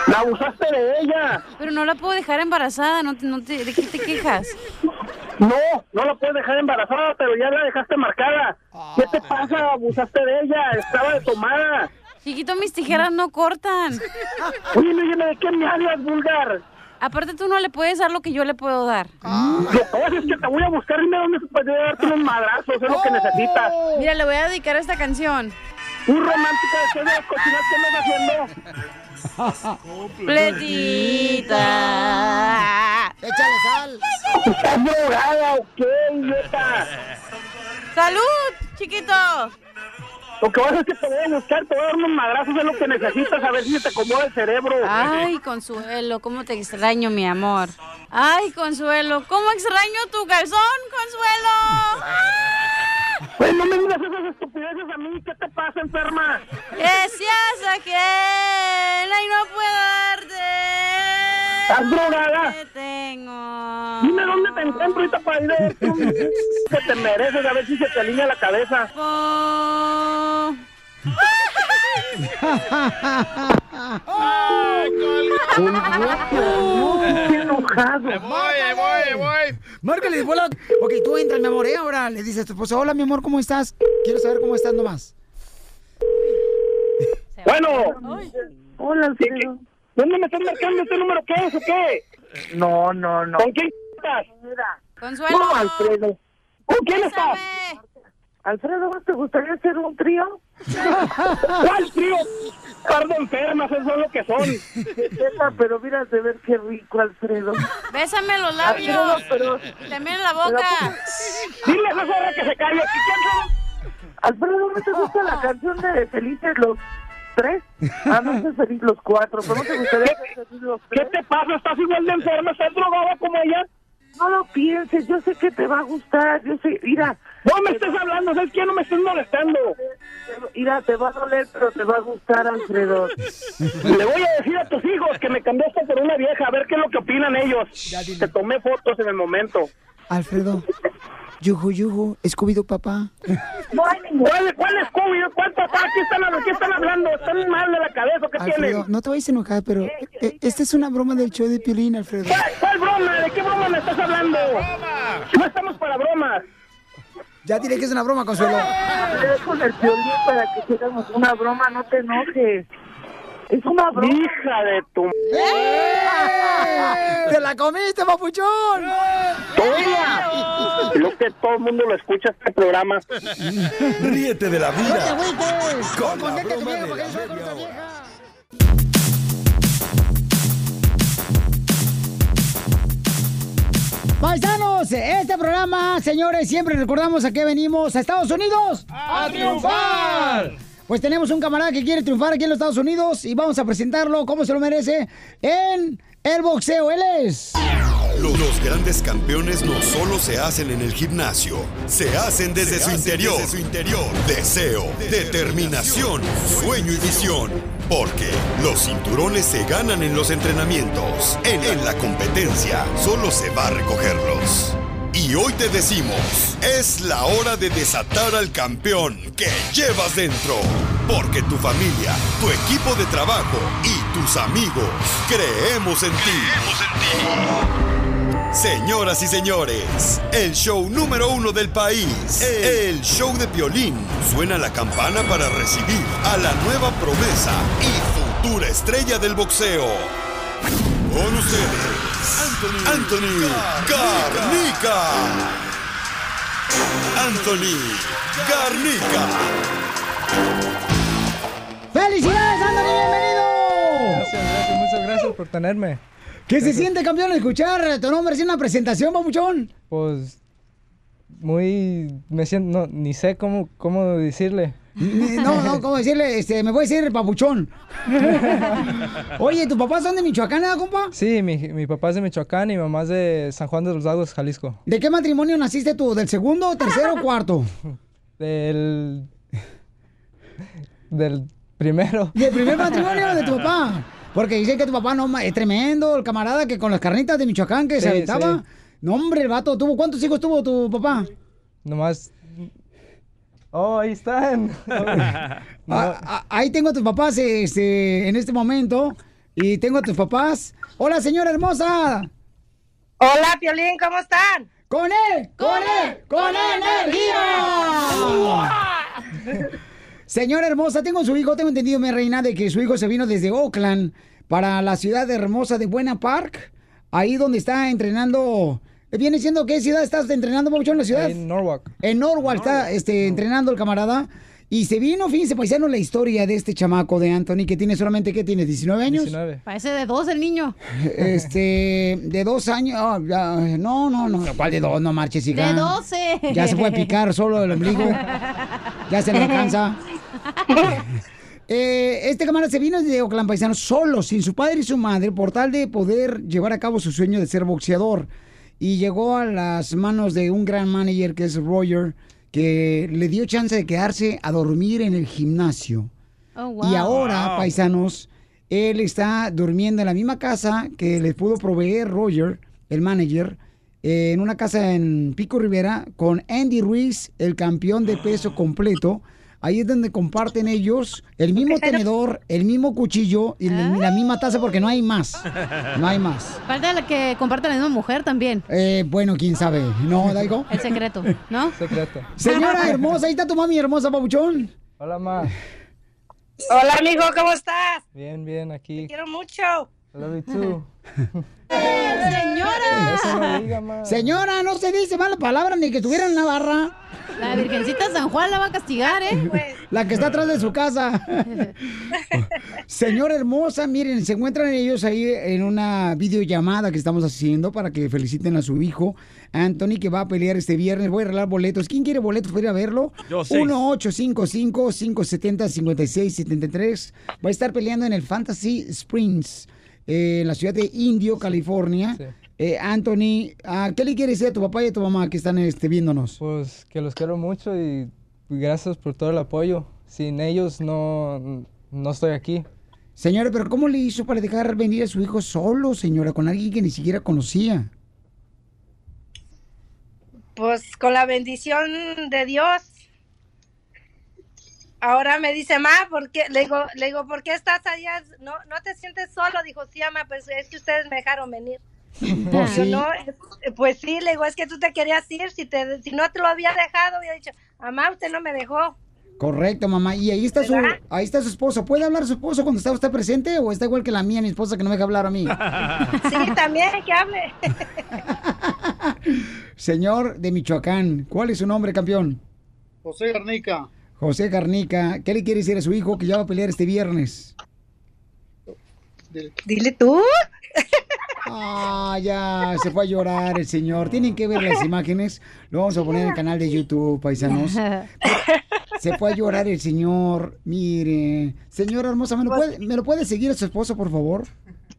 La abusaste de ella. Pero no la puedo dejar embarazada. No te, no te- ¿De qué te quejas? No, no la puedes dejar embarazada, pero ya la dejaste marcada. ¿Qué te pasa? Abusaste de ella. Estaba de tomada. Chiquito, mis tijeras no cortan. Oye, oye, ¿de qué me hablas, vulgar? Aparte, tú no le puedes dar lo que yo le puedo dar. Lo que pasa es que te voy a buscar. Dime dónde se puede darte unos madrazos. Es lo que necesitas. Mira, le voy a dedicar esta canción. Un romántico de la cocina que andas haciendo. Pletita. Échale sal. ¿Estás drogada o qué, idiota? ¡Salud, chiquito! Lo que pasa es que te voy a buscar, te voy a dar unos madrazos, es lo que necesitas, a ver si se te acomoda el cerebro. Ay, Consuelo, cómo te extraño, mi amor. Ay, Consuelo, cómo extraño tu calzón, Consuelo. [laughs] Pues no me digas esas estupideces a mí, ¿qué te pasa, enferma? Deseas ajena y no puedo darte. ¿Estás drogada? Te tengo. Dime dónde te encuentro ahorita para ir a [laughs] que te mereces, a ver si se te alinea la cabeza. Oh. Qué enojado. Voy, voy, voy. Márcale, bola. Ok, tú entras, mi amor, ¿eh? Ahora le dices a tu esposa, hola, mi amor, ¿cómo estás? Quiero saber cómo estás nomás. Bueno. Hola, Alfredo. ¿Dónde me estás marcando este número? ¿Qué es o qué? No, no, no. ¿Con quién estás? Consuelo. No, Alfredo. ¿Con quién estás? Alfredo, ¿no te gustaría hacer un trío? ¿Cuál trío? Par de enfermas, eso es lo que son. Pero mira de ver qué rico, Alfredo. Bésame los Alfredo, labios. pero... Y también la boca. Dile a esa zorra que se calle. ¿Qué quién Alfredo, ¿no te gusta la canción de Felices los tres? Ah, no sé feliz los cuatro, pero ¿no te gustaría ser feliz los ¿Qué tres? te pasa? ¿Estás igual de enferma? ¿Estás drogada como ella? No lo pienses, yo sé que te va a gustar, yo sé, mira. No me estés hablando, ¿sabes qué? No me estés molestando. mira, te va a doler, pero te va a gustar, Alfredo. Le voy a decir a tus hijos que me cambiaste por una vieja, a ver qué es lo que opinan ellos. Te tomé fotos en el momento. Alfredo, yuju, yuju, Scooby-Doo, papá. ¿Cuál, cuál es Scooby? ¿Cuál papá? ¿Qué están, hablando? ¿Qué están hablando? ¿Están mal de la cabeza? ¿Qué Alfredo, tienen? no te vayas a enojar, pero eh, esta es una broma del show de Piolín, Alfredo. ¿Cuál, cuál broma? ¿De qué broma me estás hablando? No estamos para bromas. Ya diré que es una broma, Consuelo. Es con el violín para que hiciéramos una broma, no te enojes. Es una broma. Hija de tu... [laughs] ¡Te la comiste, papuchón! ¡Toma! Creo que todo el mundo lo escucha este programa. Ríete de la ¡No te vida agüites! con la broma de porque la media hora. vieja. Paisanos, este programa, señores, siempre recordamos a qué venimos a Estados Unidos. ¡A triunfar! Pues tenemos un camarada que quiere triunfar aquí en los Estados Unidos y vamos a presentarlo como se lo merece en el boxeo. Él es. Los, los grandes campeones no solo se hacen en el gimnasio, se hacen desde, su, interior. desde su interior. Deseo, determinación, sueño y visión. Porque los cinturones se ganan en los entrenamientos. En, en la competencia solo se va a recogerlos. Y hoy te decimos, es la hora de desatar al campeón que llevas dentro. Porque tu familia, tu equipo de trabajo y tus amigos creemos en ti. Señoras y señores, el show número uno del país, el show de violín. Suena la campana para recibir a la nueva promesa y futura estrella del boxeo. Con ustedes, Anthony, Anthony Garnica. Anthony Garnica. ¡Felicidades, Anthony! ¡Bienvenido! Gracias, gracias, muchas gracias por tenerme. ¿Qué se siente, campeón, escuchar tu nombre haciendo una presentación, papuchón? Pues muy me siento no, ni sé cómo cómo decirle. No, no, ¿cómo decirle? Este, me voy a decir papuchón. [laughs] Oye, ¿tus papás son de Michoacán, eh, compa? Sí, mi, mi papá es de Michoacán y mi mamá es de San Juan de los Lagos, Jalisco. ¿De qué matrimonio naciste tú? ¿Del segundo, tercero o cuarto? [laughs] Del del primero. [laughs] ¿Del primer matrimonio de tu papá? Porque dicen que tu papá no, es tremendo, el camarada que con las carnitas de Michoacán que se Sí, aventaba. sí. No, hombre, el vato tuvo. ¿Cuántos hijos tuvo tu papá? Nomás Oh, ahí están. [laughs] Ah, ah, ahí tengo a tus papás este, en este momento. Y tengo a tus papás. Hola, señora hermosa. Hola, Piolín, ¿cómo están? ¡Con él! ¡Con él! ¡Con energía! Señora hermosa, tengo su hijo, tengo entendido, mi reina, de que su hijo se vino desde Oakland para la ciudad hermosa de Buena Park, ahí donde está entrenando. ¿Viene siendo qué ciudad estás entrenando, en la ciudad? En Norwalk. En Norwalk está este, entrenando el camarada. Y se vino, fíjense, paisano, la historia de este chamaco de Anthony, que tiene solamente, ¿qué tiene? ¿19 años? 19. Parece de dos el niño. [laughs] Este, de dos años. ya, no, no, no. ¿Cuál de dos? No marches, hija. De 12. Ya se puede picar solo el ombligo. Ya se le alcanza. [laughs] Eh, este camarada se vino de Oakland Paisano solo, sin su padre y su madre, por tal de poder llevar a cabo su sueño de ser boxeador. Y llegó a las manos de un gran manager que es Roger, que le dio chance de quedarse a dormir en el gimnasio. Oh, wow. Y ahora, Wow. paisanos, él está durmiendo en la misma casa que le pudo proveer Roger, el manager, en una casa en Pico Rivera, con Andy Ruiz, el campeón de peso completo. Ahí es donde comparten ellos el mismo tenedor, el mismo cuchillo y la, la misma taza porque no hay más. No hay más. Falta la que comparte la misma mujer también. Eh, bueno, quién sabe. ¿No, Daigo? El secreto, ¿no? [laughs] Secreto. Señora hermosa, ahí está tu mami hermosa, papuchón. Hola, ma. Hola, amigo, ¿cómo estás? Bien, bien, aquí. Te quiero mucho. Love you too. [laughs] ¡Señora! No. Señora, no se dice mala palabra ni que tuviera una barra. La Virgencita San Juan la va a castigar, ¿eh? [laughs] La que está atrás de su casa. Señora hermosa, miren, se encuentran ellos ahí en una videollamada que estamos haciendo para que feliciten a su hijo, Anthony, que va a pelear este viernes. Voy a regalar boletos. ¿Quién quiere boletos para ir a verlo? Yo, seis. 1-855-570-5673. Va a estar peleando en el Fantasy Springs, eh, en la ciudad de Indio, California. Eh, Anthony, ¿qué le quieres decir a tu papá y a tu mamá que están este, viéndonos? Pues que los quiero mucho y gracias por todo el apoyo. sin ellos no, no estoy aquí. Señora, pero ¿cómo le hizo para dejar venir a su hijo solo, señora, con alguien que ni siquiera conocía? Pues con la bendición de Dios. Ahora me dice, ma, ¿por qué? Le digo, le digo, ¿por qué estás allá? No, no te sientes solo. Dijo, sí, ama, pues es que ustedes me dejaron venir. Pues Yo, sí. no, es- pues sí, le digo, es que tú te querías ir. Si, te, si no te lo había dejado, había dicho, mamá, usted no me dejó. Correcto, mamá. Y ahí está su, ¿Verdad? ahí está su esposo. ¿Puede hablar su esposo cuando está usted presente o está igual que la mía, mi esposa, que no me deja hablar a mí? [laughs] Sí, también, que hable. [laughs] Señor de Michoacán, ¿cuál es su nombre, campeón? José Garnica. José Garnica. ¿Qué le quiere decir a su hijo que ya va a pelear este viernes? Dile tú. Ah, ya, se fue a llorar el señor. Tienen que ver las imágenes. Lo vamos a poner en el canal de YouTube, paisanos. Se fue a llorar el señor. Mire, señora hermosa, ¿me lo puede, ¿me lo puede seguir a su esposo, por favor?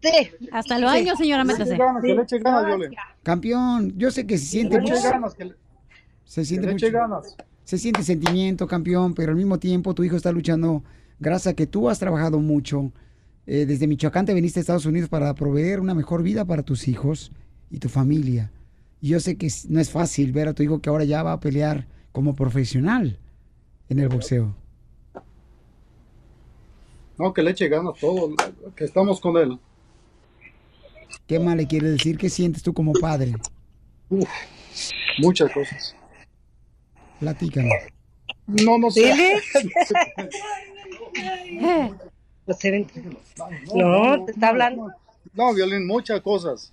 Sí. Hasta el baño, señora, métase. Que le eche ganas, que le eche ganas, Violín. Campeón, yo sé que se siente Que le eche mucho. ganas, que le- Se siente que le mucho. eche ganas. Se siente sentimiento, campeón, pero al mismo tiempo tu hijo está luchando gracias a que tú has trabajado mucho. Eh, desde Michoacán te viniste a Estados Unidos para proveer una mejor vida para tus hijos y tu familia. Y yo sé que no es fácil ver a tu hijo que ahora ya va a pelear como profesional en el boxeo. No, que le eche ganas todo, que estamos con él. ¿Qué más le quiere decir? ¿Qué sientes tú como padre? Uf, muchas cosas. Platícanos. No, no sé. [laughs] No, te está hablando. No, Violín, muchas cosas.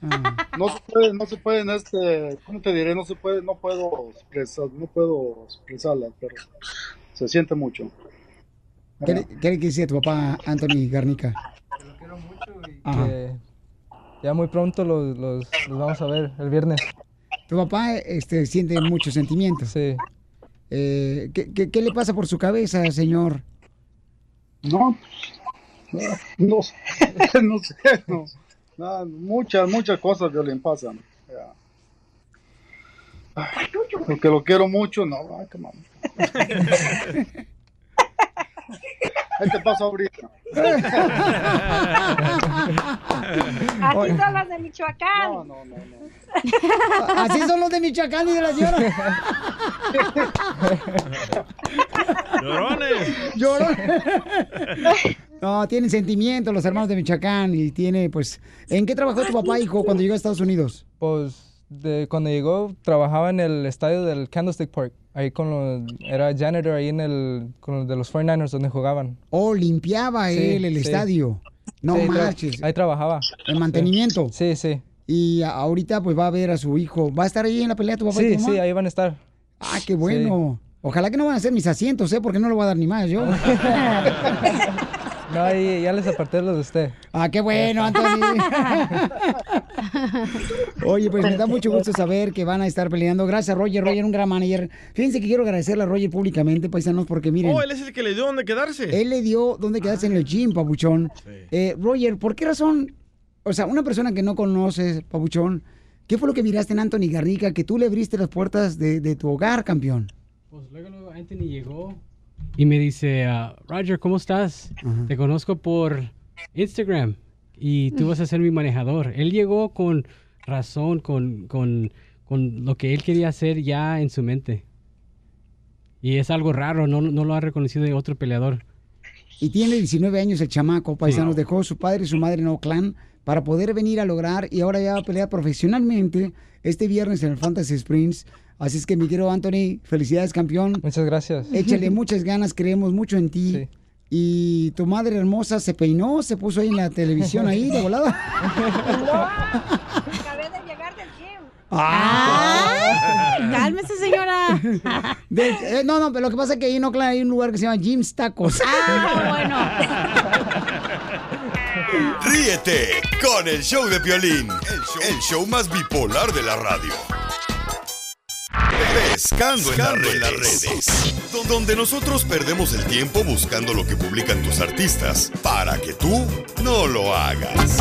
No se puede, no se pueden, este, ¿cómo te diré? No se puede, no puedo expresar, no puedo expresarlas, pero se siente mucho. ¿Qué le, qué le quiere decir a tu papá, Anthony Garnica? Ajá. Que ya muy pronto los, los, los vamos a ver el viernes. Tu papá este, siente muchos sentimientos. Sí. Eh, ¿qué, qué, qué le pasa por su cabeza, señor? No, no, sé, [laughs] no sé, no. Muchas, muchas cosas Violín pasan. Ya. Ay, Porque lo quiero mucho, no, ay, qué mami. [laughs] Ahí te paso ahorita. Así son las de Michoacán. No, no, no, [laughs] Así son los de Michoacán y de la señora. Llorones. Llorón. No, tienen sentimientos los hermanos de Michoacán y tiene, pues... ¿En qué trabajó tu papá, hijo, cuando llegó a Estados Unidos? Pues de cuando llegó trabajaba en el estadio del Candlestick Park. Ahí con los, era janitor ahí en el con los de los 49ers donde jugaban. Oh, limpiaba Sí, él el sí. estadio. No Sí, marches. ahí trabajaba. En mantenimiento. Sí, sí. Y ahorita pues va a ver a su hijo. ¿Va a estar ahí en la pelea tu papá y Sí, tu mamá? sí, ahí van a estar. Ah, qué bueno. Ojalá que no van a hacer mis asientos, ¿eh? Porque no lo voy a dar ni más yo. [laughs] No, ahí ya les aparté los de usted. Ah, qué bueno, Anthony. [laughs] Oye, pues me da mucho gusto saber que van a estar peleando. Gracias, Roger. Roger, un gran manager. Fíjense que quiero agradecerle a Roger públicamente, paisanos, porque miren. Oh, él es el que le dio donde quedarse. Él le dio donde quedarse en el gym, papuchón. Eh, Roger, ¿por qué razón? O sea, una persona que no conoces, papuchón, ¿qué fue lo que miraste en Anthony Garnica que tú le abriste las puertas de, de tu hogar, campeón? Pues luego, luego Anthony llegó y me dice, ah, Roger, ¿cómo estás? Te conozco por Instagram y tú vas a ser mi manejador. Él llegó con razón, con, con, con lo que él quería hacer ya en su mente. Y es algo raro, no, no lo ha reconocido de otro peleador. Y tiene 19 años el chamaco, paisanos. Dejó a su padre y su madre en Oakland para poder venir a lograr y ahora ya va a pelear profesionalmente este viernes en el Fantasy Springs. Así es que, mi querido Anthony, felicidades, campeón. Muchas gracias. Échale [laughs] muchas ganas, creemos mucho en ti. Y tu madre hermosa se peinó, se puso ahí en la televisión ahí de volada. [laughs] Acabé de llegar del gym. Ah. ¡Ay! Cálmese, señora. [laughs] De- eh, no, no, pero lo que pasa es que ahí en Oakland hay un lugar que se llama Jim's Tacos. Ríete con el show de Piolín, el show, más bipolar de la radio. Pescando, en, las redes, donde nosotros perdemos el tiempo buscando lo que publican tus artistas para que tú no lo hagas.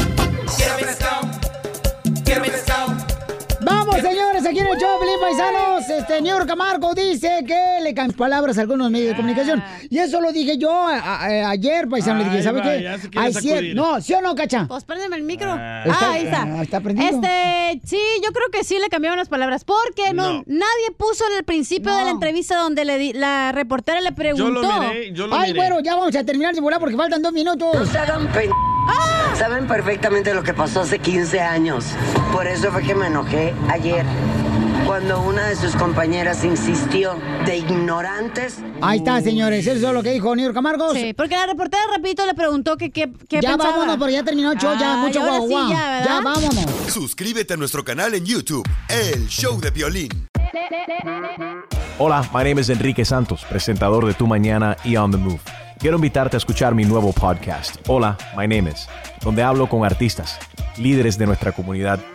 Este, New Camargo dice que le cambian palabras a algunos medios de comunicación. Y eso lo dije yo a- a- a- ayer, paisano. Le dije, Ay, ¿sabe va, qué? cier- sacudir. No, ¿sí o no, cacha? Pues préndeme el micro. Ah. Ah, Está- ahí está. ah, está prendido. Este, sí, yo creo que sí le cambiaron las palabras. Porque no, No. nadie puso en el principio de la entrevista donde le di- la reportera le preguntó. Ay, bueno, ya vamos a terminar de volar porque faltan dos minutos. No se hagan pen... ¡Ah! Saben perfectamente lo que pasó hace 15 años. Por eso fue que me enojé ayer. Cuando una de sus compañeras insistió de ignorantes. Ahí está, señores. Eso es lo que dijo New Camargo. Sí, porque la reportera rapidito le preguntó que qué qué Ya pensaba. vámonos, porque ya terminó el show, ya, mucho guau, sí, guau. ya, ¿verdad? Ya, vámonos. Suscríbete a nuestro canal en YouTube, El Show de Violín. Hola, my name is Enrique Santos, presentador de Tu Mañana y On the Move. Quiero invitarte a escuchar mi nuevo podcast, Hola, my name is, donde hablo con artistas, líderes de nuestra comunidad